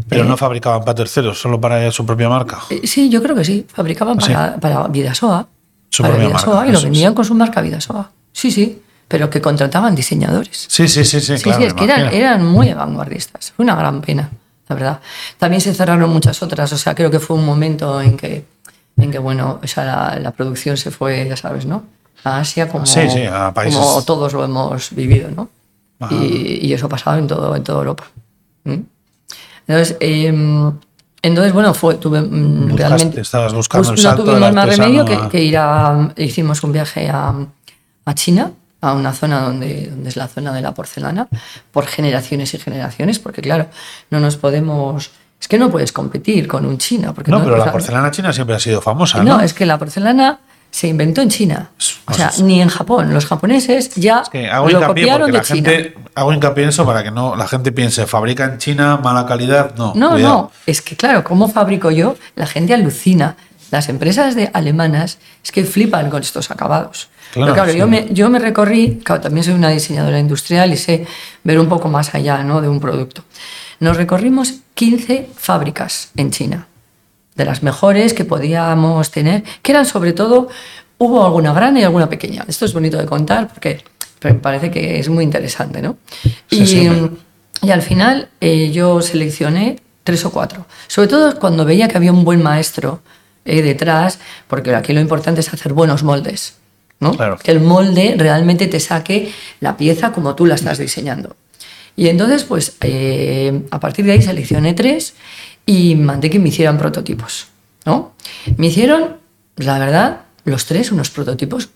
Pero Eh, no fabricaban para terceros, solo para su propia marca. Eh, Sí, yo creo que sí. Fabricaban ¿Ah, sí? para, para Vidasoa. Su para propia Vidasoa, marca, y lo es. vendían con su marca Vidasoa. Sí, sí. Pero que contrataban diseñadores. Sí, sí, sí, sí, Sí, claro. sí, es que eran, muy vanguardistas. Fue una gran pena, la verdad. También se cerraron muchas otras. O sea, creo que fue un momento en que, en que bueno, o sea, la, la producción se fue, ya sabes, ¿no? A Asia como, Sí, sí, a países- como todos lo hemos vivido, ¿no? Y, y eso ha pasado en, todo, en toda Europa. ¿Mm? Entonces, eh, entonces, bueno, fue, tuve mm, Buscaste, realmente... estabas buscando Pues el no salto tuvimos del más remedio que, que ir a... Hicimos un viaje a, a China, a una zona donde, donde es la zona de la porcelana, por generaciones y generaciones, porque claro, no nos podemos... Es que no puedes competir con un chino. Porque No, pero o la porcelana china siempre ha sido famosa, no, ¿no? es que la porcelana se inventó en China. O Pues sea, es- ni en Japón. Los japoneses ya Que hago lo copiaron de la China. gente hago hincapié en eso para que no la gente piense fabrica en China mala calidad no No, cuidado. no, es que claro, ¿cómo fabrico yo? La gente alucina. Las empresas de alemanas es que flipan con estos acabados. Claro, Pero claro, sí. yo, me, yo me recorrí, claro, también soy una diseñadora industrial y sé ver un poco más allá ¿no? de un producto. Nos recorrimos 15 fábricas en China, de las mejores que podíamos tener, que eran sobre todo, hubo alguna grande y alguna pequeña. Esto es bonito de contar porque me parece que es muy interesante, ¿no? Sí, y, sí, y al final eh, yo seleccioné tres o cuatro. Sobre todo cuando veía que había un buen maestro eh, detrás, porque aquí lo importante es hacer buenos moldes. ¿no? Claro. Que el molde realmente te saque la pieza como tú la estás diseñando. Y entonces, pues eh, a partir de ahí seleccioné tres y mandé que me hicieran prototipos. ¿no? Me hicieron, la verdad, los tres unos prototipos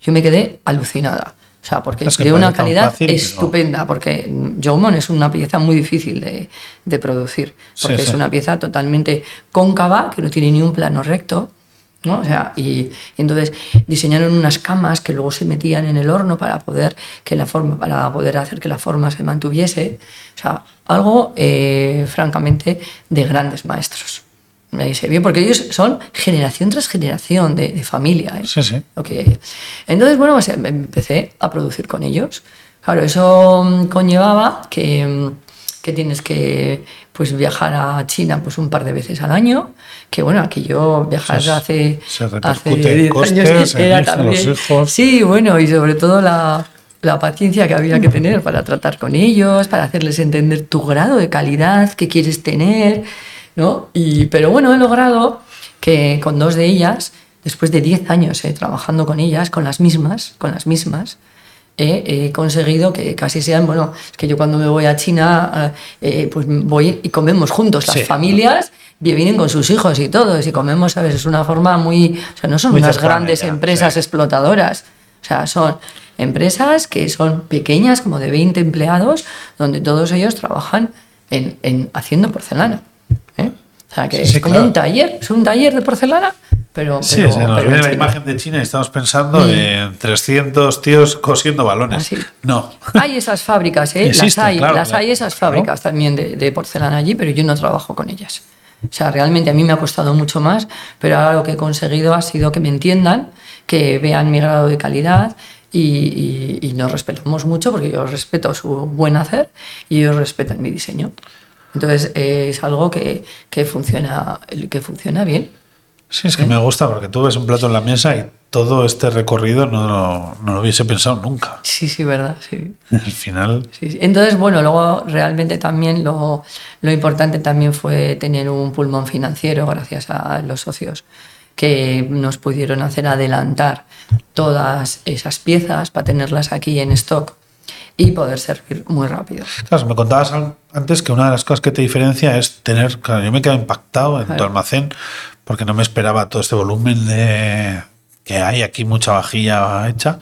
yo me quedé alucinada. O sea, porque Es de una calidad fácil, ¿no? estupenda, porque Jomon es una pieza muy difícil de, de producir, Sí, porque es sí. una pieza totalmente cóncava, que no tiene ni un plano recto, ¿no? O sea, y, y entonces diseñaron unas camas que luego se metían en el horno para poder, que la forma, para poder hacer que la forma se mantuviese. O sea, algo eh, francamente de grandes maestros. Me dice bien, porque ellos son generación tras generación de, de familia. ¿eh? Sí, sí. Ok. Entonces, bueno, pues em- empecé a producir con ellos. Claro, eso mm, conllevaba que, mm, que tienes que pues, viajar a China pues, un par de veces al año. Que bueno, aquí yo viajar hace, se hace repercute en 10 costes, años en era también- los hijos. Sí, bueno, y sobre todo la, la paciencia que había que tener para tratar con ellos, para hacerles entender tu grado de calidad que quieres tener, ¿no? Y, pero bueno, he logrado que con dos de ellas, después de 10 años eh, trabajando con ellas, con las mismas, con las mismas, eh, he conseguido que casi sean, bueno, es que yo cuando me voy a China, eh, pues voy y comemos juntos, las Sí. familias vienen con sus hijos y todos, y comemos, ¿sabes? Es una forma muy, o sea, no son Muy unas grandes empresas sí. explotadoras, o sea, son empresas que son pequeñas, como de 20 empleados, donde todos ellos trabajan en, en haciendo porcelana. ¿eh? O sea, que Sí, es como claro. un taller, es un taller de porcelana, pero... Sí, pero- se nos pero viene en la imagen de China y estamos pensando en 300 tíos cosiendo balones. Ah. No. Hay esas fábricas, ¿eh? las Existen, hay, claro, las claro. hay esas Claro. fábricas también de, de porcelana allí, pero yo no trabajo con ellas. O sea, realmente a mí me ha costado mucho más, pero ahora lo que he conseguido ha sido que me entiendan, que vean mi grado de calidad y, y- y nos respetamos mucho porque yo respeto su buen hacer y ellos respetan mi diseño. Entonces eh, es algo que, que, funciona, que funciona bien. Sí, es que me gusta porque tú ves un plato en la mesa y todo este recorrido no, lo- no lo hubiese pensado nunca. Sí, sí, verdad, sí. Al final, Sí, sí. Entonces, bueno, luego realmente también lo, lo importante también fue tener un pulmón financiero gracias a los socios que nos pudieron hacer adelantar todas esas piezas para tenerlas aquí en stock y poder servir muy rápido. claro, me contabas antes que una de las cosas que te diferencia es tener, claro, yo me quedo impactado en tu almacén porque no me esperaba todo este volumen de que hay aquí mucha vajilla hecha,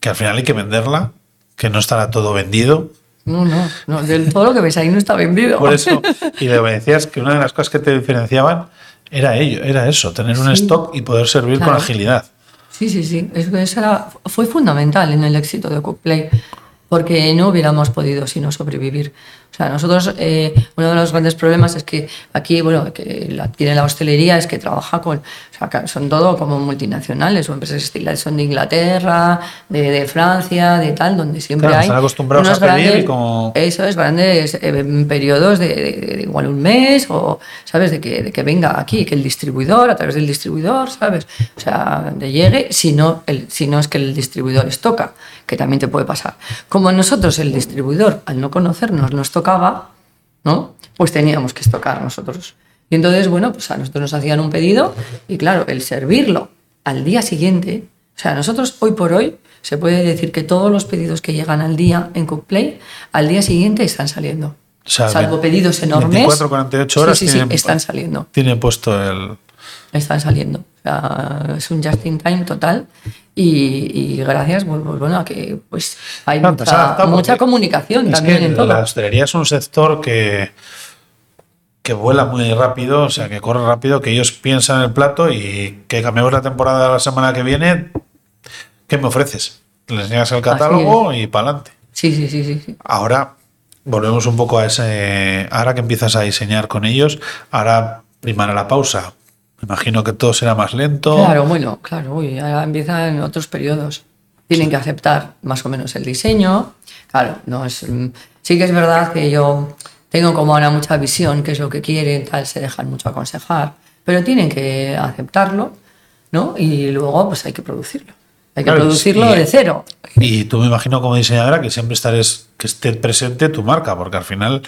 que al final hay que venderla, que no estará todo vendido. No, no, no del todo lo que ves ahí no está vendido. Por eso, y me decías que una de las cosas que te diferenciaban era ello, era eso, tener un Sí. stock y poder servir con Claro. agilidad. Sí, sí, sí. Eso era- fue fundamental en el éxito de Cookplay, porque no hubiéramos podido sino sobrevivir. O sea, nosotros, eh, uno de los grandes problemas es que aquí, bueno, que la, tiene la hostelería es que trabaja con, o sea, son todo como multinacionales o empresas estilares, son de Inglaterra, de, de Francia, de tal, donde siempre Claro, hay. están acostumbrados unos a pedir grandes- como- Eso es, grandes eh, periodos de, de- de igual un mes o, ¿sabes? De que, de que venga aquí, que el distribuidor, a través del distribuidor, ¿sabes? O sea, de llegue, si no, el, si no es que el distribuidor les toca, que también te puede pasar. Como nosotros, el distribuidor, al no conocernos, nos tocaba, ¿no? Pues teníamos que estocar nosotros. Y entonces, bueno, pues a nosotros nos hacían un pedido y claro, el servirlo al día siguiente, o sea, nosotros hoy por hoy se puede decir que todos los pedidos que llegan al día en Cookplay, al día siguiente están saliendo. O sea, Salvo pedidos enormes. 24, 48 horas Sí, sí, sí, tienen- están saliendo. Tiene puesto el... Están saliendo. Sea, es un just in time total. Y, y gracias, pues, bueno, a que pues hay mucha, mucha comunicación también en todo. la hostelería es un sector que, que vuela muy rápido, o sea, que corre rápido, que ellos piensan en el plato y que cambiamos la temporada la semana que viene. ¿Qué me ofreces? Les enseñas el catálogo y para adelante. Sí, sí, sí, sí. sí. Ahora volvemos un poco a ese. Ahora que empiezas a diseñar con ellos, ahora primará la pausa. Me imagino que todo será más lento. Claro, bueno, claro, uy, ahora empiezan otros periodos. Tienen que aceptar más o menos el diseño. Claro, no es. mm, Sí que es verdad que yo tengo como ahora mucha visión, qué es lo que quieren, tal, se dejan mucho aconsejar, pero tienen que aceptarlo, ¿no? Y luego, pues hay que producirlo. Hay que Claro, producirlo y- de cero. Y tú me imagino como diseñadora que siempre estarás, que esté presente tu marca, porque al final,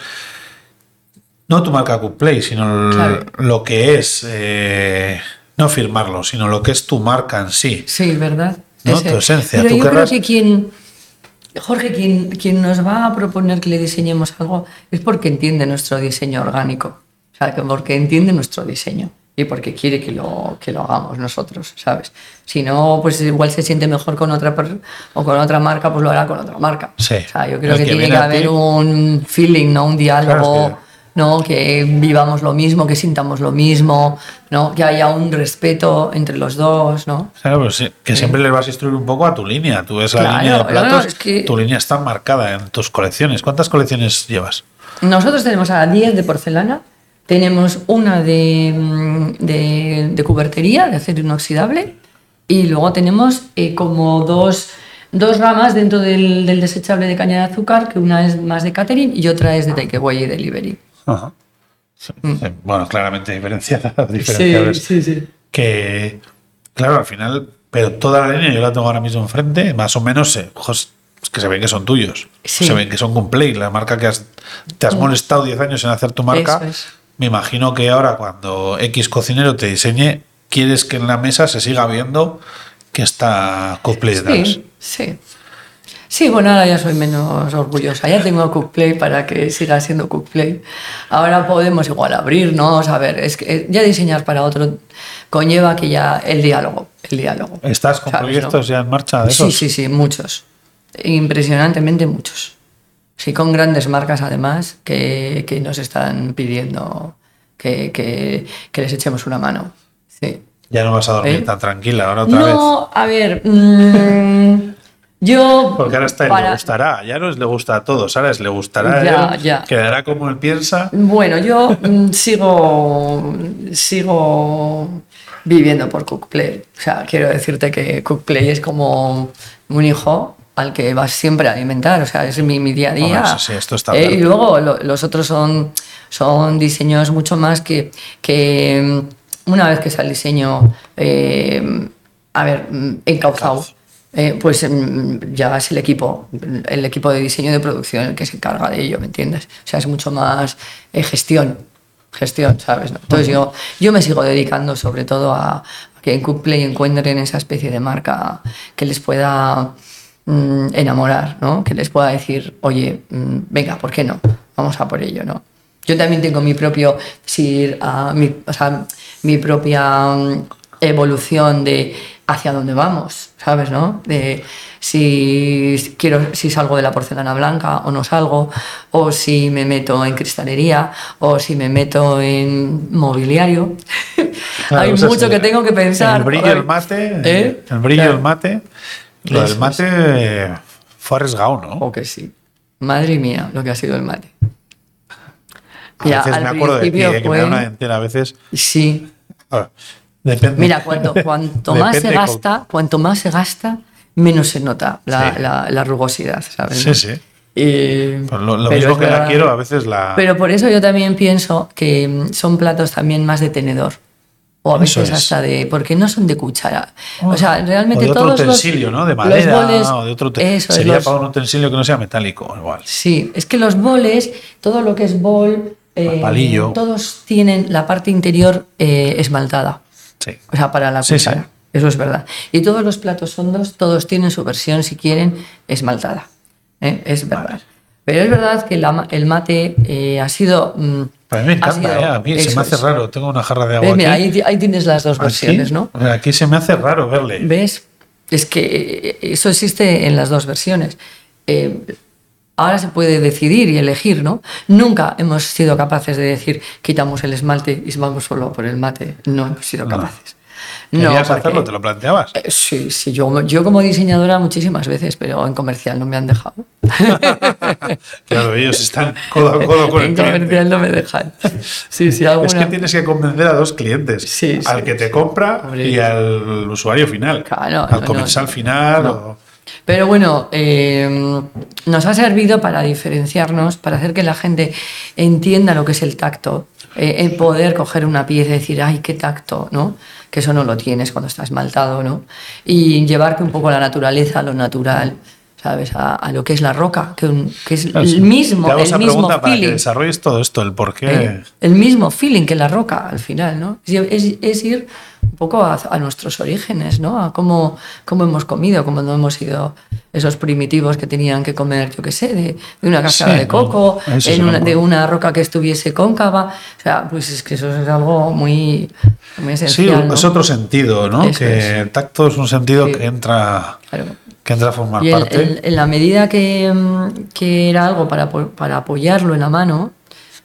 no tu marca Cookplay, sino Claro. lo que es, eh, no firmarlo, sino lo que es tu marca en sí. Sí, ¿verdad? ¿No? Tu esencia, Pero tú yo querrás- creo que quien, Jorge, quien, quien nos va a proponer que le diseñemos algo es porque entiende nuestro diseño orgánico. O sea, que porque entiende nuestro diseño y porque quiere que lo, que lo hagamos nosotros, ¿sabes? Si no, pues igual se siente mejor con otra o con otra marca, pues lo hará con otra marca. Sí. O sea, yo creo que, que tiene que haber ti- un feeling, ¿no? Un diálogo. Claro, es que- ¿no? que vivamos lo mismo, que sintamos lo mismo, ¿no? que haya un respeto entre los dos, ¿no? Claro, pues sí, que siempre les vas a instruir un poco a tu línea. Tú ves la Claro, línea de no, no, platos, es que- tu línea está marcada en tus colecciones. ¿Cuántas colecciones llevas? Nosotros tenemos a 10 de porcelana, tenemos una de, mm, de, de cubertería, de acero inoxidable, y luego tenemos eh, como dos, dos ramas dentro del, del desechable de caña de azúcar, que una es más de catering y otra es de takeaway y delivery. Ajá. Sí, sí, Bueno, claramente diferenciada. diferenciables. sí, sí. que, claro, al final, pero toda la línea yo la tengo ahora mismo enfrente, más o menos, eh, ojos, es que se ven que son tuyos, Sí. Mm. se ven que son Complay, la marca que has, te has molestado 10 años en hacer tu marca. Eso es. Me imagino que ahora cuando X cocinero te diseñe, quieres que en la mesa se siga viendo que está Complay detrás. Sí, sí. Sí, bueno, ahora ya soy menos orgullosa. Ya tengo Cookplay para que siga siendo Cookplay. Ahora podemos igual abrirnos. A ver, es que ya diseñar para otro conlleva que ya el diálogo. El diálogo. ¿Estás con ¿Sabes, proyectos no? ya en marcha de Sí, esos? sí, sí, muchos. Impresionantemente muchos. Sí, con grandes marcas además que, que nos están pidiendo que, que- que les echemos una mano. Sí. Ya no vas a dormir ¿Eh? tan tranquila ahora otra vez. No, a ver, mm, Yo. Porque ahora está para- le gustará, ya no es le gusta a todos, ahora es le gustará a Ya, él, ya. quedará como él piensa. Bueno, yo mm, sigo, sigo viviendo por Cookplay. O sea, quiero decirte que Cookplay es como un hijo al que vas siempre a alimentar. O sea, es mi, mi día a día. Sí, esto está Eh, y luego lo- los otros son, son diseños mucho más que, que mm, una vez que está el diseño, eh, a ver, mm, encauzado. Eh, pues mm, ya es el equipo, el equipo de diseño y de producción el que se encarga de ello, ¿me entiendes? O sea, es mucho más eh, gestión, gestión, ¿sabes? no? Entonces yo, yo me sigo dedicando sobre todo a, a que en Cookplay encuentren esa especie de marca que les pueda mm, enamorar, ¿no? Que les pueda decir, oye, mm, venga, ¿por qué no? Vamos a por ello, ¿no? Yo también tengo mi propio, si, ah, mi, o sea, mi propia mm, evolución de hacia dónde vamos, ¿sabes? ¿no? De si quiero, si salgo de la porcelana blanca o no salgo, o si me meto en cristalería, o si me meto en mobiliario. Claro, Hay sea, mucho que tengo que pensar. El brillo del mate, ¿eh? el brillo Claro. mate. Lo del mate eh, fue arriesgado, ¿no? O que sí. Madre mía, lo que ha sido el mate. A veces me acuerdo de ti, principio eh, que me da una dentera a veces. Sí. Ah, depende. Mira, cuanto, cuanto más se con- gasta, cuanto más se gasta, menos se nota la, Sí. la- la rugosidad, ¿sabes? Sí, sí. Lo lo mismo que la quiero, a veces la. Pero por eso yo también pienso que son platos también más de tenedor. O a veces es. hasta de. Porque no son de cuchara. O sea, realmente o de otro todos los- utensilio, ¿no? De madera boles- o de otro utensilio. eso es, Sería los- para un utensilio que no sea metálico, igual. Sí, es que los boles, todo lo que es bol, eh, palillo. todos tienen la parte interior eh, esmaltada. Sí. O sea, para la cuchara. sí. Eso es verdad. Y todos los platos hondos, todos tienen su versión, si quieren, esmaltada. ¿eh? Es verdad. Pero es verdad que la el mate eh, ha sido. mm, A mí me encanta, sido- ¿eh? A mí se me hace es. raro. Tengo una jarra de agua ahí, ti- ahí tienes las dos Aquí, versiones, ¿no? aquí se me hace raro verle. ¿Ves? Es que eso existe en las dos versiones. Eh, ahora se puede decidir y elegir, ¿no? Nunca hemos sido capaces de decir quitamos el esmalte y vamos solo por el mate. No hemos sido No. capaces. ¿Querías porque- hacerlo? ¿Te lo planteabas? Eh, Sí, sí, yo, yo como diseñadora muchísimas veces, pero en comercial no me han dejado. Claro, ellos están codo a codo con el en cliente. comercial no me dejan. Sí, sí, Es alguna... que tienes que convencer a dos clientes. Sí, al sí, que te compra Hombre. y al usuario final. Claro, al no, comensal no. final. No. o- Pero bueno, eh, nos ha servido para diferenciarnos, para hacer que la gente entienda lo que es el tacto, eh, el poder coger una pieza y decir, ay, qué tacto, ¿no? Que eso no lo tienes cuando estás maltado, ¿no? Y llevarte un poco a la naturaleza, a lo natural, ¿sabes? A, a lo que es la roca, que, un- que es Claro, sí. el mismo, el esa mismo pregunta para que feeling. desarrolles todo esto, el por qué. ¿eh? El mismo feeling que la roca al final, ¿no? Es, es- ir un poco a, a nuestros orígenes, ¿no? A cómo, cómo hemos comido, cómo no hemos sido esos primitivos que tenían que comer, yo qué sé, de, de una cáscara Sí, de coco, no, en una- de una roca que estuviese cóncava. O sea, pues es que eso es algo muy, muy Sí, esencial. ¿no? es otro sentido, ¿no? Eso que es. el tacto es un sentido Sí. que entra, Claro. Que entra a formar Y parte. en- en la medida que, mm, que era algo para, para apoyarlo en la mano,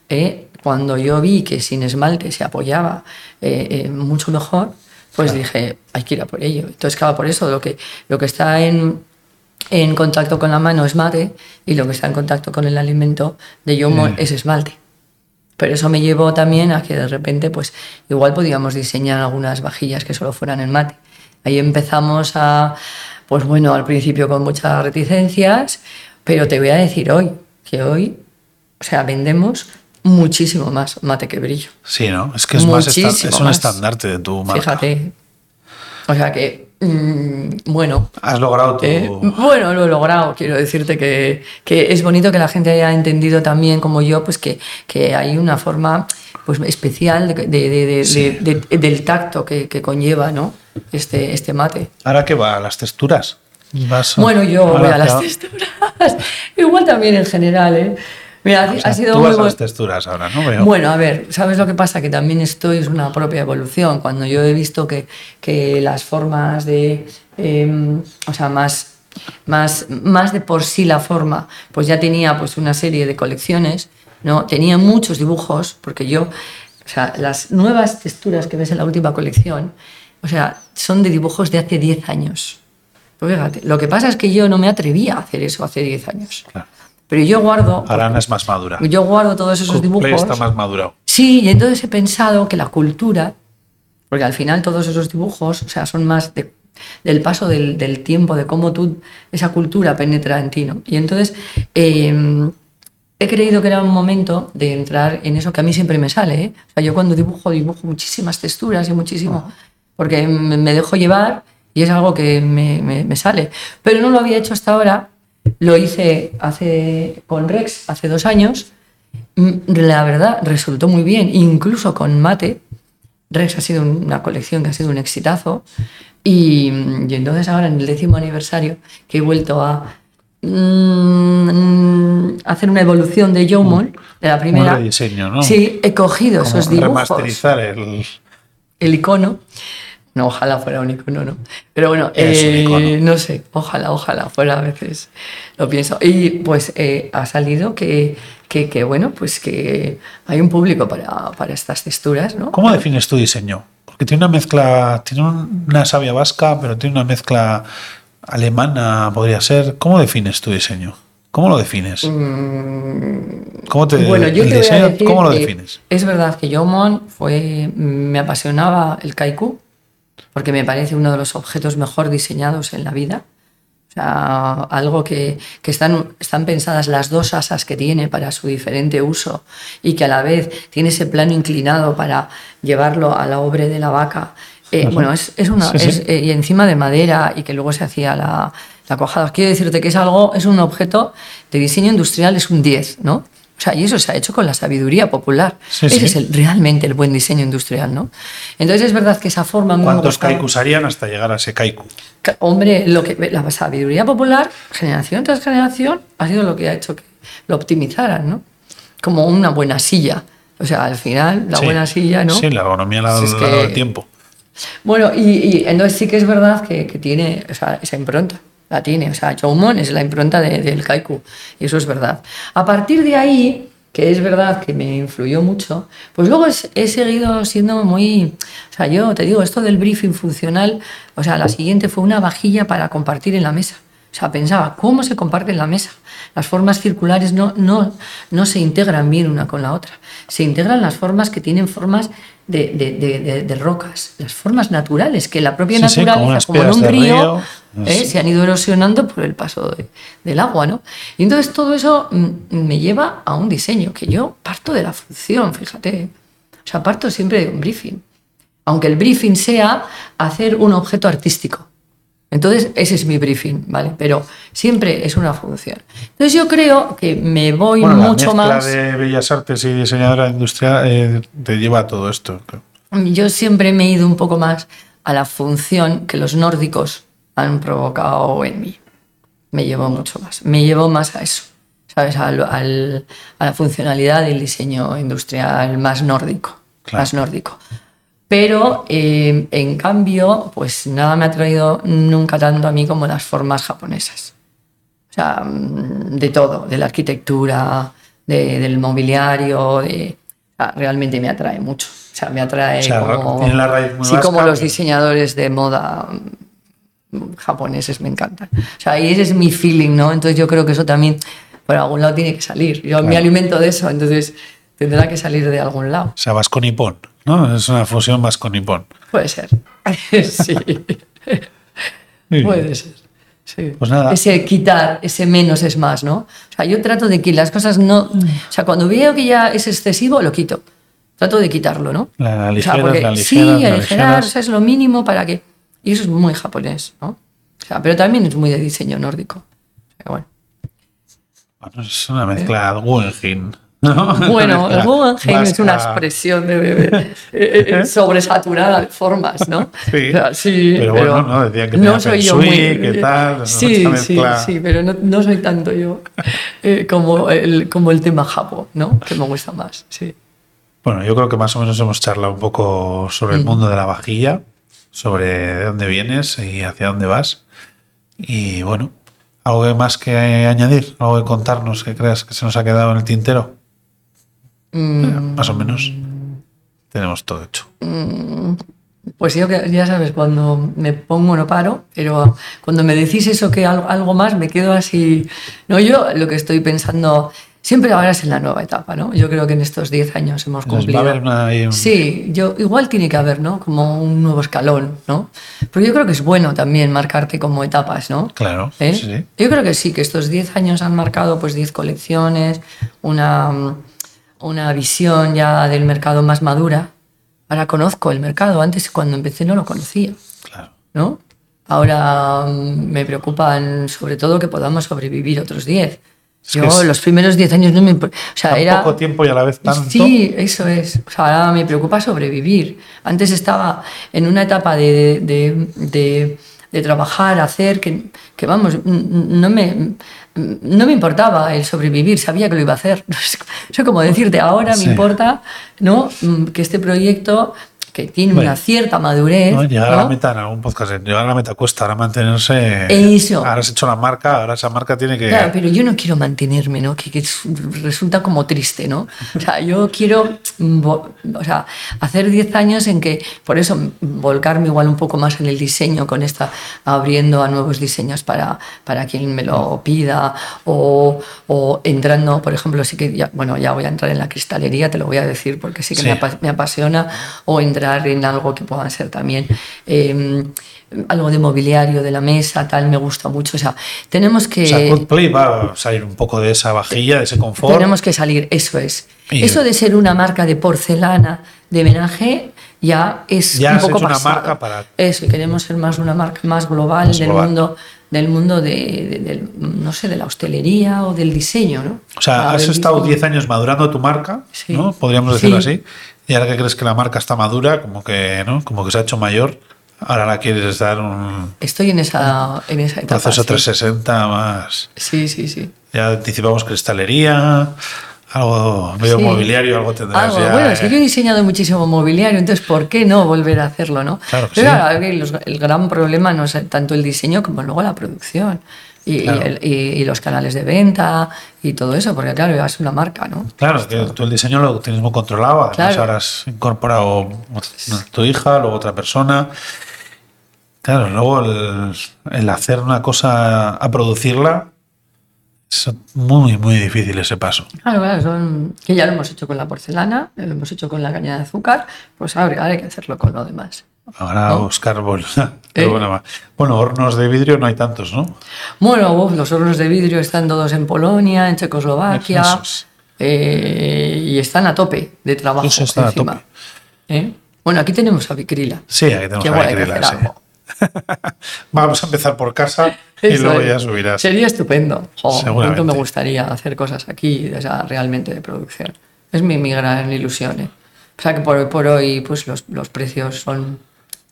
eh, cuando yo vi que sin esmalte se apoyaba eh, eh, mucho mejor, pues dije, hay que ir a por ello. Entonces, claro, por eso lo que, lo que está en, en contacto con la mano es mate y lo que está en contacto con el alimento de yomo Mm. es esmalte. Pero eso me llevó también a que de repente, pues igual podíamos diseñar algunas vajillas que solo fueran en mate. Ahí empezamos a, pues bueno, al principio con muchas reticencias, pero te voy a decir hoy, que hoy, o sea, vendemos muchísimo más mate que brillo. Sí, ¿no? Es que es, más Muchísimo es un más. estandarte de tu marca. Fíjate. O sea que, mm, bueno, Has logrado tu. eh, bueno, lo he logrado. Quiero decirte que, que es bonito que la gente haya entendido también, como yo, pues que, que hay una forma pues, especial de, Sí. del tacto que, que conlleva ¿no? Este, este mate. ¿Ahora qué va? ¿A las texturas? Vas a- Bueno, yo voy a las te- texturas. Igual también en general, ¿eh? Mira, o sea, ha sido tú muy vas a las texturas ahora, ¿no? Veo. Bueno, a ver, ¿sabes lo que pasa? Que también esto es una propia evolución. Cuando yo he visto que, que las formas de. eh, o sea, más, más, más de por sí la forma, pues ya tenía pues una serie de colecciones, ¿no? Tenía muchos dibujos, porque yo. O sea, las nuevas texturas que ves en la última colección, o sea, son de dibujos de hace 10 años. Fíjate, lo que pasa es que yo no me atrevía a hacer eso hace 10 años. Claro. Pero yo guardo, Ahora es más madura. yo guardo todos esos Coldplay dibujos. está más madurado. Sí, y entonces he pensado que la cultura, porque al final todos esos dibujos, o sea, son más de- del paso del, del tiempo, de cómo tú, esa cultura penetra en ti, ¿no? Y entonces eh, he creído que era un momento de entrar en eso que a mí siempre me sale, ¿eh? O sea, yo cuando dibujo, dibujo muchísimas texturas y muchísimo, porque me dejo llevar y es algo que me, me- me sale. Pero no lo había hecho hasta ahora, lo hice hace, con Rex hace dos años, Mm, la verdad resultó muy bien, incluso con mate. Rex ha sido una colección que ha sido un exitazo. Y, y entonces ahora en el décimo aniversario que he vuelto a mm, hacer una evolución de Jomon, de la primera. rediseño, ¿no? Sí, he cogido Como esos dibujos remasterizar el. el icono. No, ojalá fuera un icono, no. Pero bueno, eh, no sé, ojalá, ojalá fuera a veces. Lo pienso. Y pues eh, ha salido que, que, que, bueno, pues que hay un público para, para estas texturas, ¿no? ¿Cómo defines tu diseño? Porque tiene una mezcla, tiene un- una savia vasca, pero tiene una mezcla alemana, podría ser. ¿Cómo defines tu diseño? ¿Cómo lo defines? ¿Cómo te, Mm, Bueno, yo el te voy diseño, a decir ¿Cómo lo defines? Es verdad que Jomon fue, me apasionaba el kaiku, porque me parece uno de los objetos mejor diseñados en la vida. O sea, algo que, que están, están pensadas las dos asas que tiene para su diferente uso y que a la vez tiene ese plano inclinado para llevarlo a la obra de la vaca. Eh, bueno, es, es una, Sí, sí. es, eh, y encima de madera y que luego se hacía la, la cuajada. Quiero decirte que es algo, es un objeto de diseño industrial, es un 10, ¿no? O sea, y eso se ha hecho con la sabiduría popular. Sí, Ese sí. es el- realmente el buen diseño industrial, ¿no? Entonces es verdad que esa forma... ¿Cuántos kaikus harían hasta llegar a ese kaiku? Hombre, lo que, la sabiduría popular, generación tras generación, ha sido lo que ha hecho que lo optimizaran, ¿no? Como una buena silla. O sea, al final, la Sí. buena silla, ¿no? Sí, la ergonomía la, ha dado el tiempo. Bueno, y, y entonces sí que es verdad que, que tiene o sea, esa impronta. La tiene. O sea, Jomon es la impronta de- del kaiku. Y eso es verdad. A partir de ahí, que es verdad que me influyó mucho, pues luego es- he seguido siendo muy. O sea, yo te digo, esto del briefing funcional, o sea, la siguiente fue una vajilla para compartir en la mesa. O sea, pensaba, ¿cómo se comparte en la mesa? Las formas circulares no, no, no se integran bien una con la otra. Se integran las formas que tienen formas de, de- de- de- rocas, las formas naturales, que la propia Sí, sí, como naturaleza, en un río. ¿Eh? Se han ido erosionando por el paso de- del agua. ¿no? Y entonces todo eso mm, me lleva a un diseño, que yo parto de la función, fíjate. O sea, parto siempre de un briefing. Aunque el briefing sea hacer un objeto artístico. Entonces, ese es mi briefing, ¿vale? Pero siempre es una función. Entonces, yo creo que me voy Bueno, la mucho más. de bellas artes y diseñadora industrial eh, te lleva a todo esto. Yo siempre me he ido un poco más a la función que los nórdicos han provocado en mí. Me llevó mucho más. Me llevó más a eso, ¿sabes? Al- al- a la funcionalidad del diseño industrial más nórdico. Claro. Más nórdico. Pero, eh, en cambio, pues nada me ha traído nunca tanto a mí como las formas japonesas. O sea, mm, de todo, de la arquitectura, de- del mobiliario, de, realmente me atrae mucho. O sea, me atrae O sea, como, la raíz muy sí, como vasca, los pero- diseñadores de moda japoneses me encantan. O sea, y ese es mi feeling, ¿no? Entonces yo creo que eso también por algún lado tiene que salir. Yo me Claro. alimento de eso, entonces tendrá que salir de algún lado. O sea, vasco nipón, ¿no? Es una fusión vasco nipón. Puede ser. sí. Puede ser. Sí. Pues nada. Ese quitar, ese menos es más, ¿no? O sea, yo trato de que las cosas no. O sea, cuando veo que ya es excesivo, lo quito. Trato de quitarlo, ¿no? La- la O sea, porque- la Sí, aligeras, la aligerar, aligeras. o sea, es lo mínimo para que. Y eso es muy japonés, ¿no? O sea, pero también es muy de diseño nórdico. Bueno. Bueno, es una mezcla Guggenheim. ¿no? Bueno, el Guggenheim es una expresión de, de- eh, eh, sobresaturada de formas, ¿no? Sí. O sea, sí, Pero bueno, no, decían que tenía feng shui, que tal, ¿no? Sí, sí, sí, pero no, no soy tanto yo eh, como, el, como el tema Japo, ¿no? Que me gusta más, sí. Bueno, yo creo que más o menos hemos charlado un poco sobre Mm. el mundo de la vajilla, sobre de dónde vienes y hacia dónde vas. Y bueno, ¿algo más que añadir? ¿Algo que contarnos que creas que se nos ha quedado en el tintero? Mm, Más o menos. Tenemos todo hecho. Pues yo que ya sabes, cuando me pongo no paro, pero cuando me decís eso que algo, algo más me quedo así. No, yo lo que estoy pensando siempre ahora es en la nueva etapa, ¿no? Yo creo que en estos 10 años hemos cumplido. va a haber una- un- Sí, yo igual tiene que haber, ¿no? Como un nuevo escalón, ¿no? Pero yo creo que es bueno también marcarte como etapas, ¿no? Claro, ¿Eh? sí, sí. Yo creo que sí, que estos 10 años han marcado pues 10 colecciones, una, una visión ya del mercado más madura. Ahora conozco el mercado, antes cuando empecé no lo conocía, Claro. ¿no? Ahora mm, me preocupan sobre todo que podamos sobrevivir otros 10. Es Yo es- los primeros 10 años no me... O sea, Tan era... poco tiempo y a la vez tanto. Sí, eso es. O sea, ahora me preocupa sobrevivir. Antes estaba en una etapa de, de, de- de trabajar, hacer, que, que vamos, no me, no me importaba el sobrevivir, sabía que lo iba a hacer. No sé cómo decirte, ahora Sí. me importa ¿no? Mm, que este proyecto, que tiene Bueno. una cierta madurez, No, llegar a la ¿no? meta en algún podcast, llegar a la meta cuesta, ahora mantenerse. Eso. Ahora has hecho la marca, ahora esa marca tiene que. Claro, pero yo no quiero mantenerme, ¿no? Que, que es- resulta como triste, ¿no? O sea, yo quiero mm, o sea, hacer 10 años en que, por eso, mm, volcarme igual un poco más en el diseño, con esta, abriendo a nuevos diseños para, para quien me lo pida, o, o entrando, por ejemplo, sí que, ya, bueno, ya voy a entrar en la cristalería, te lo voy a decir porque sí que Sí. Me, apa- me apasiona, o en algo que puedan ser también eh, algo de mobiliario de la mesa, tal, me gusta mucho. O sea, tenemos que... O sea, Coldplay va a salir un poco de esa vajilla, de ese confort. Tenemos que salir, eso es. Y- eso de ser una marca de porcelana de menaje ya es Ya un poco hecho una pasado. marca para- Eso, y queremos ser más una marca más global Más del global. mundo del mundo de, de- del, no sé, de la hostelería o del diseño, ¿no? O sea, has estado 10 años madurando tu marca, Sí. ¿no? Podríamos decirlo Sí. así. Y ahora que crees que la marca está madura, como que, ¿no? Como que se ha hecho mayor, ahora la quieres dar un Estoy en esa, en esa etapa. proceso sí. 360 más. Sí, sí, sí. Ya anticipamos cristalería, algo medio Sí. mobiliario, algo tendrás Algo, ya. bueno, es que eh. yo he diseñado muchísimo mobiliario, entonces ¿por qué no volver a hacerlo, no? Claro que Pero sí. que los- el gran problema no es tanto el diseño como luego la producción y, el- y- y los canales de venta y todo eso, porque claro, es una marca, ¿no? Claro, que tú el diseño lo tienes muy controlado. Además, Claro. ahora has incorporado tu hija, luego otra persona. Claro, luego el, el hacer una cosa a producirla es muy, muy difícil ese paso. Claro, claro, son, que ya lo hemos hecho con la porcelana, lo hemos hecho con la caña de azúcar, pues ahora, ahora hay que hacerlo con lo demás. Ahora ¿No? bol- Eh. pero bueno, hornos de vidrio no hay tantos, ¿no? Bueno, uf, los hornos de vidrio están todos en Polonia, en Checoslovaquia, eh, y están a tope de trabajo Eso está a encima. tope. ¿Eh? Bueno, aquí tenemos a Vicrila. Sí, aquí tenemos a Vicrila, sí. Vamos a empezar por casa y Eso luego es. ya subirás. Sería estupendo. Cuánto me gustaría hacer cosas aquí, o sea, realmente de producción. Es mi, mi gran ilusión. O sea que por hoy por hoy pues los, los precios son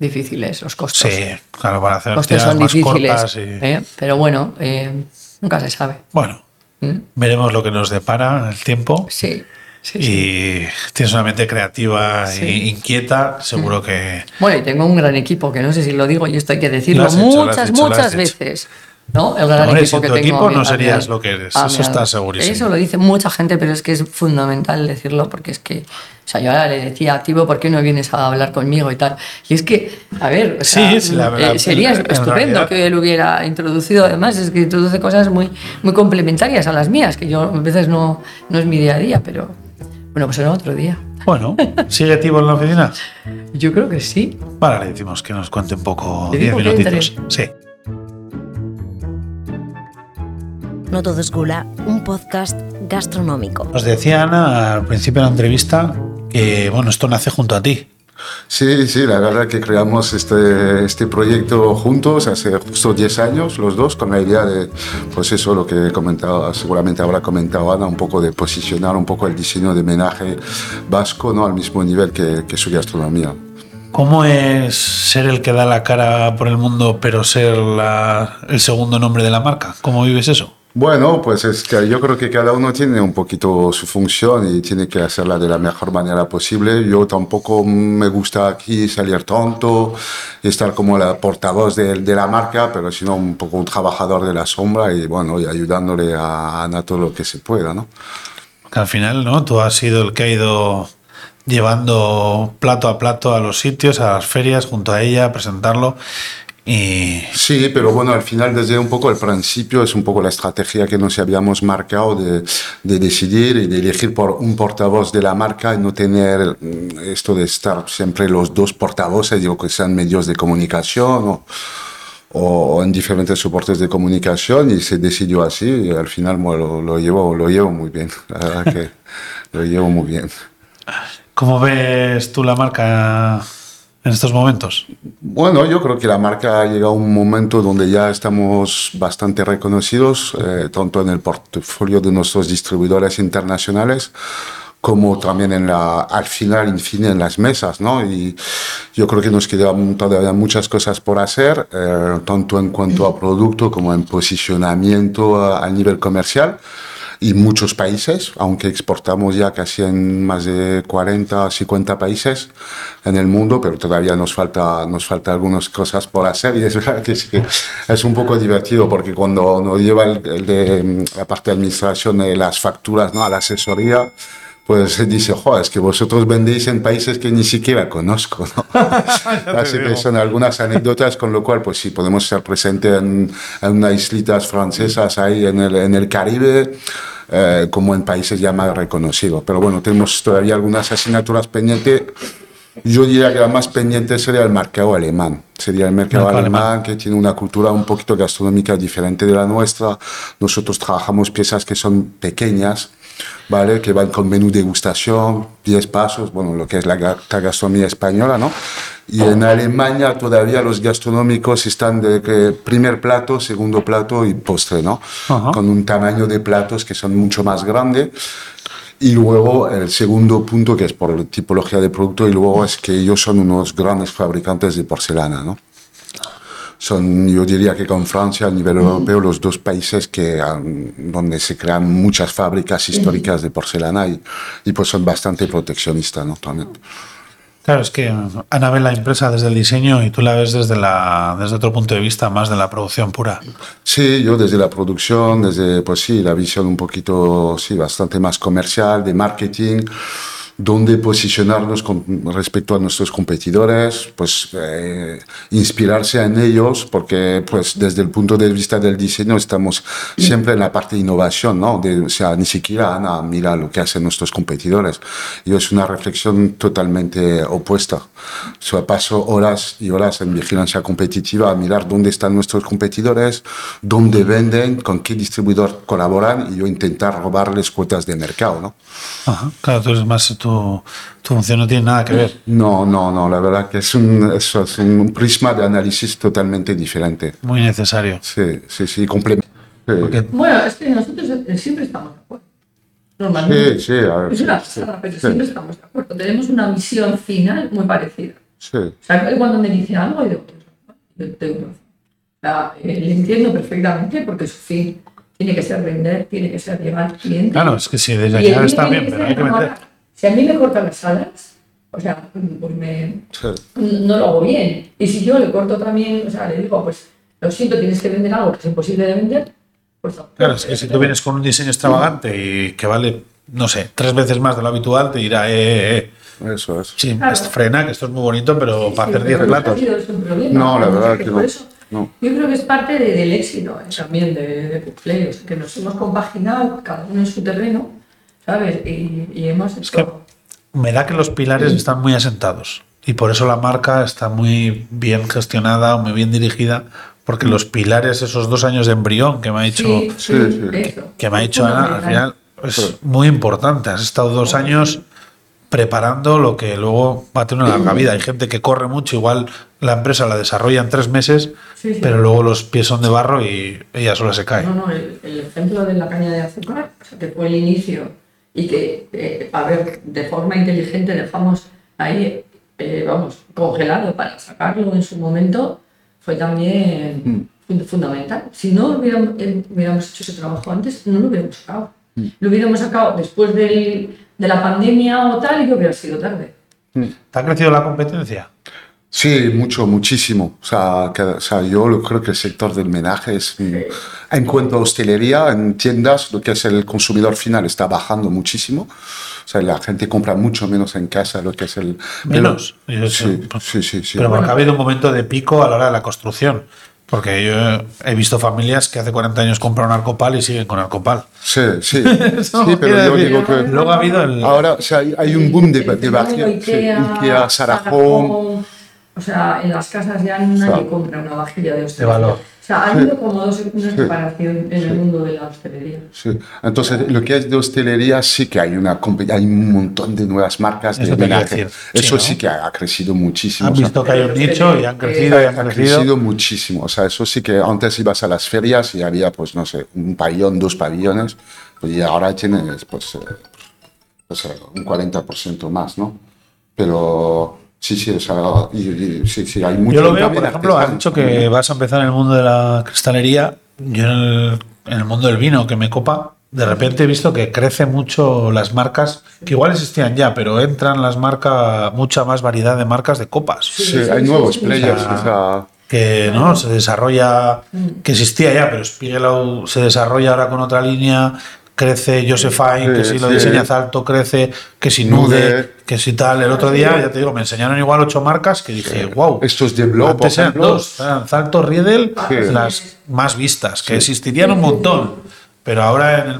difíciles, los costos. Sí, claro, para hacer tiradas son más difíciles. cortas y... ¿eh? Pero bueno, eh, nunca se sabe. Bueno, ¿Mm? veremos lo que nos depara el tiempo. Sí, sí, y sí. tienes una mente creativa Sí. Mm. e inquieta, seguro que Bueno, y tengo un gran equipo, que no sé si lo digo y esto hay que decirlo hecho, muchas, muchas hecho. ¿No? El gran Hombre, equipo que tengo. equipo no serías lo que eres, a eso está segurísimo. Eso lo dice mucha gente, pero es que es fundamental decirlo, porque es que, o sea, yo ahora le decía Tibo, ¿por qué no vienes a hablar conmigo y tal? Y es que, a ver, o sea, Sí, la eh, sería en estupendo realidad- que él hubiera introducido, además, es que introduce cosas muy, muy complementarias a las mías, que yo a veces no, no es mi día a día, pero bueno, pues será otro día. bueno, sigue Tibo en la oficina. Yo creo que sí. Vale, le decimos que nos cuente un poco, Le 10 digo que minutitos. Sí. No todo es gula, un podcast gastronómico. Nos decía Ana al principio de la entrevista que bueno, esto nace junto a ti. Sí, sí, la verdad que creamos este, este proyecto juntos hace justo 10 años, los dos, con la idea de, pues eso, lo que comentaba, seguramente habrá comentado Ana, un poco de posicionar un poco el diseño de menaje vasco ¿no? al mismo nivel que, que su gastronomía. ¿Cómo es ser el que da la cara por el mundo, pero ser la- el segundo nombre de la marca? ¿Cómo vives eso? Bueno, pues es que yo creo que cada uno tiene un poquito su función y tiene que hacerla de la mejor manera posible. Yo tampoco me gusta aquí salir tonto estar como la portavoz de, la marca, pero sino un poco un trabajador de la sombra y bueno, y ayudándole a Ana todo lo que se pueda, ¿no? Al final, ¿no? Tú has sido el que ha ido llevando plato a plato a los sitios, a las ferias, junto a ella, presentarlo. Y Sí, pero bueno, al final desde un poco el principio es un poco la estrategia que nos habíamos marcado de, de decidir y de elegir por un portavoz de la marca y no tener mm, esto de estar siempre los dos portavoces, digo que sean medios de comunicación o, o en diferentes soportes de comunicación y se decidió así y al final bueno, lo, lo llevo, lo llevo muy bien, la verdad que lo llevo muy bien. ¿cómo ves tú la marca en estos momentos? Bueno, yo creo que la marca ha llegado a un momento donde ya estamos bastante reconocidos, eh, tanto en el portafolio de nuestros distribuidores internacionales como también en la, al final, en fin, en las mesas, ¿no? Y yo creo que nos quedan todavía muchas cosas por hacer, eh, tanto en cuanto a producto como en posicionamiento a, a nivel comercial y muchos países, aunque exportamos ya casi en más de 40 50 países en el mundo, pero todavía nos falta, nos falta algunas cosas por hacer y es verdad que, que es un poco divertido porque cuando uno lleva el, el de la parte de administración de las facturas ¿no? a la asesoría, pues se dice, joder, es que vosotros vendéis en países que ni siquiera conozco, ¿no? Así que son algunas anécdotas, con lo cual, pues sí, podemos ser presentes en, en unas islitas francesas ahí en el, en el Caribe, eh, como en países ya más reconocidos. Pero bueno, tenemos todavía algunas asignaturas pendientes. Yo diría que la más pendiente sería el mercado alemán. Sería el mercado Mercado alemán, alemán. que tiene una cultura un poquito gastronómica diferente de la nuestra. Nosotros trabajamos piezas que son pequeñas, ¿vale? Que van con menú degustación, 10 pasos, bueno, lo que es la la gastronomía española, ¿no? Y en Alemania todavía los gastronómicos están de que primer plato, segundo plato y postre, ¿no? Con un tamaño de platos que son mucho más grandes. Y luego el segundo punto, que es por tipología de producto, y luego es que ellos son unos grandes fabricantes de porcelana, ¿no? Son, yo diría que con Francia a nivel europeo, los dos países que, han- donde se crean muchas fábricas históricas de porcelana y, y pues son bastante proteccionistas, ¿no? También. Claro, es que Ana ve la empresa desde el diseño y tú la ves desde, la, desde otro punto de vista, más de la producción pura. Sí, yo desde la producción, desde, pues sí, la visión un poquito, sí, bastante más comercial, de marketing, dónde posicionarnos con respecto a nuestros competidores, pues eh, inspirarse en ellos, porque pues desde el punto de vista del diseño estamos siempre en la parte de innovación, ¿no? De, o sea, ni siquiera Ana mira lo que hacen nuestros competidores. Yo es una reflexión totalmente opuesta. O sea, paso horas y horas en vigilancia competitiva a mirar dónde están nuestros competidores, dónde venden, con qué distribuidor colaboran y yo intentar robarles cuotas de mercado, ¿no? Ajá. Claro, tú eres más, tu, tu función no tiene nada que ver. No, no, no, la verdad que es un, es, es un prisma de análisis totalmente diferente. Muy necesario. Sí, sí, sí, complemento. Sí, Porque Bueno, es que nosotros eh, siempre estamos de acuerdo. Normalmente. sí, sí, a ver, Es una sí, pasada, pero sí. siempre estamos de acuerdo. Tenemos una visión final muy parecida. sí. O sea, que cuando me dice algo, yo digo, yo tengo razón. Eh, le entiendo perfectamente porque su fin tiene que ser vender, tiene que ser llegar al cliente. Claro, es que sí, desde cliente está bien, pero hay que meter. Si a mí me cortan las alas, o sea, pues me, no lo hago bien. Y si yo le corto también, o sea, le digo, pues lo siento, tienes que vender algo que es imposible de vender, pues tampoco. Claro, es que si tú vienes con un diseño extravagante y que vale, no sé, tres veces más de lo habitual, te dirá, eh, eh, eh. Eso es. Sí, Claro. frena, que esto es muy bonito, pero Sí, para sí, hacer 10 pero nunca ha platos. No, la verdad que no. eso, No. Yo creo que es parte de- del éxito eh, también de, de o sea, que nos hemos compaginado cada uno en su terreno, ¿sabes? Y, y hemos hecho... que Me da que los pilares están muy asentados y por eso la marca está muy bien gestionada, muy bien dirigida, porque los pilares, esos dos años de embrión que me ha dicho, sí, Sí, sí, sí. eso. que me ha dicho Ana, al final es muy importante. Has estado dos años preparando lo que luego va a tener una larga vida. Hay gente que corre mucho, igual la empresa la desarrolla en tres meses, Sí, sí. pero luego los pies son de barro y ella sola se cae. No, no, el, el ejemplo de la caña de azúcar, o sea, que fue el inicio y que, eh, a ver, de forma inteligente dejamos ahí, eh, vamos, congelado para sacarlo en su momento, fue también fun- fundamental. Si no hubiéramos, eh, hubiéramos hecho ese trabajo antes, no lo hubiéramos sacado. Lo hubiéramos sacado después del- de la pandemia o tal y que hubiera sido tarde. ¿Te ha crecido la competencia? Sí, mucho, muchísimo. O sea, que- o sea, yo lo- creo que el sector del menaje es, en cuanto a hostelería, en tiendas, lo que es el consumidor final está bajando muchísimo. O sea, la gente compra mucho menos en casa lo que es el... Menos. Pero- sí, sí, sí, sí. Pero porque ha habido un momento de pico a la hora de la construcción. Porque yo he visto familias que hace 40 años compraron Arcopal y siguen con Arcopal. Sí, sí. Sí, pero yo digo que... Luego ha habido el. Ahora, o sea, hay, un boom de, de vajilla. sí, Ikea, Ikea, Sarajón. O sea, en las casas ya nadie compra una vajilla de De hostelería. valor. O sea, ha habido como dos, una separación en el mundo de la hostelería. Sí. Entonces, lo que es de hostelería sí que hay una hay un montón de nuevas marcas Eso de te quiero menaje. decir. Sí, Eso ¿no? sí que ha, ha crecido muchísimo. Han o sea, visto que hay un nicho y han crecido y han ha crecido. crecido muchísimo. O sea, eso sí que antes ibas a las ferias y había, pues, no sé, un pabellón, dos pabellones, y ahora tienes, pues, eh, pues, eh, un 40% más, ¿no? Pero sí, sí, o sea, y- y- sí, sí, hay mucho. Yo lo veo, por ejemplo, has dicho que vas a empezar en el mundo de la cristalería. Yo en el, en el mundo del vino, que me copa, de repente he visto que crece mucho las marcas, que igual existían ya, pero entran las marcas, mucha más variedad de marcas de copas. Sí, hay nuevos players, O sea, o sea, que no se desarrolla, que existía ya, pero Spiegelau se desarrolla ahora con otra línea, crece Josephine, que Sí, si lo sí. diseña Zalto crece, que si Nude, Nude. que si tal. El otro día, ya te digo, me enseñaron igual ocho marcas que dije, wow. Estos de Blow, por Antes eran dos, eran Zalto, Riedel, Sí. las más vistas, que existirían un montón, pero ahora en el,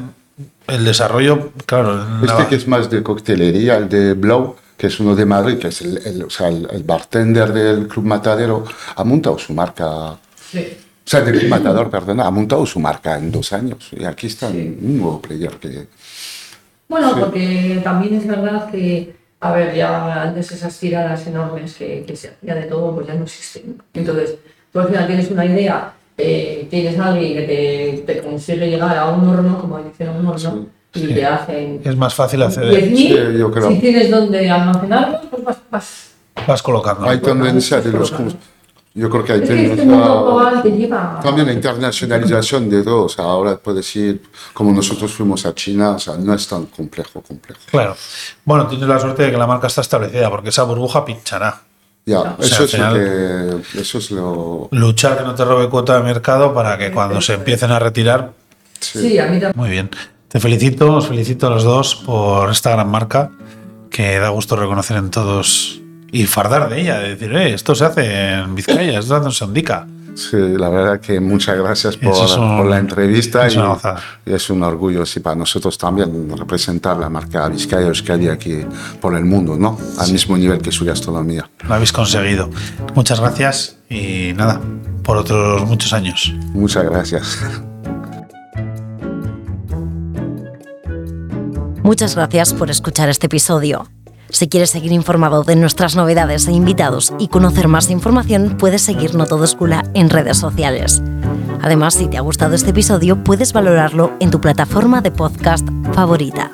el desarrollo, claro, en la- Este que es más de coctelería, el de Blau, que es uno de Madrid, que es el, el- o sea, el, el bartender del Club Matadero, ha montado su marca, Sí. O sea, del Matador, perdona, ha montado su marca en dos años. Y aquí está un nuevo player que... Bueno, porque también es verdad que, a ver, ya antes esas tiradas enormes que, que se hacía de todo, pues ya no existen. Entonces, tú al final tienes una idea, eh, tienes a alguien que te, te consigue llegar a un horno, como dicen a un horno, y Sí. te hacen es más fácil acceder. 10.000, Sí, yo creo. si tienes donde almacenarlos, pues vas, vas. Vas colocando. Hay tendencia de los... Yo creo que hay Es que este tendencia... mundo global te lleva... También la internacionalización de todo, o sea, ahora puedes ir, como nosotros fuimos a China, o sea, no es tan complejo, complejo. Claro. Bueno, tienes la suerte de que la marca está establecida, porque esa burbuja pinchará. Ya, O sea, eso, es final- que, eso es lo... Luchar que no te robe cuota de mercado para que cuando se empiecen a retirar. Sí, a mí también. Muy bien. Te felicito, os felicito a los dos por esta gran marca que da gusto reconocer en todos y fardar de ella. de decir, eh, esto se hace en Vizcaya, esto no se indica. Sí, la verdad que muchas gracias por, Eso es un- por la entrevista es y es un orgullo sí, para nosotros también representar la marca Vizcaya Euskadi aquí por el mundo, ¿no? Al mismo nivel que su gastronomía. Lo habéis conseguido. Muchas gracias y nada, por otros muchos años. Muchas gracias. Muchas gracias por escuchar este episodio. Si quieres seguir informado de nuestras novedades e invitados y conocer más información, puedes seguir No Todo Escula en redes sociales. Además, si te ha gustado este episodio, puedes valorarlo en tu plataforma de podcast favorita.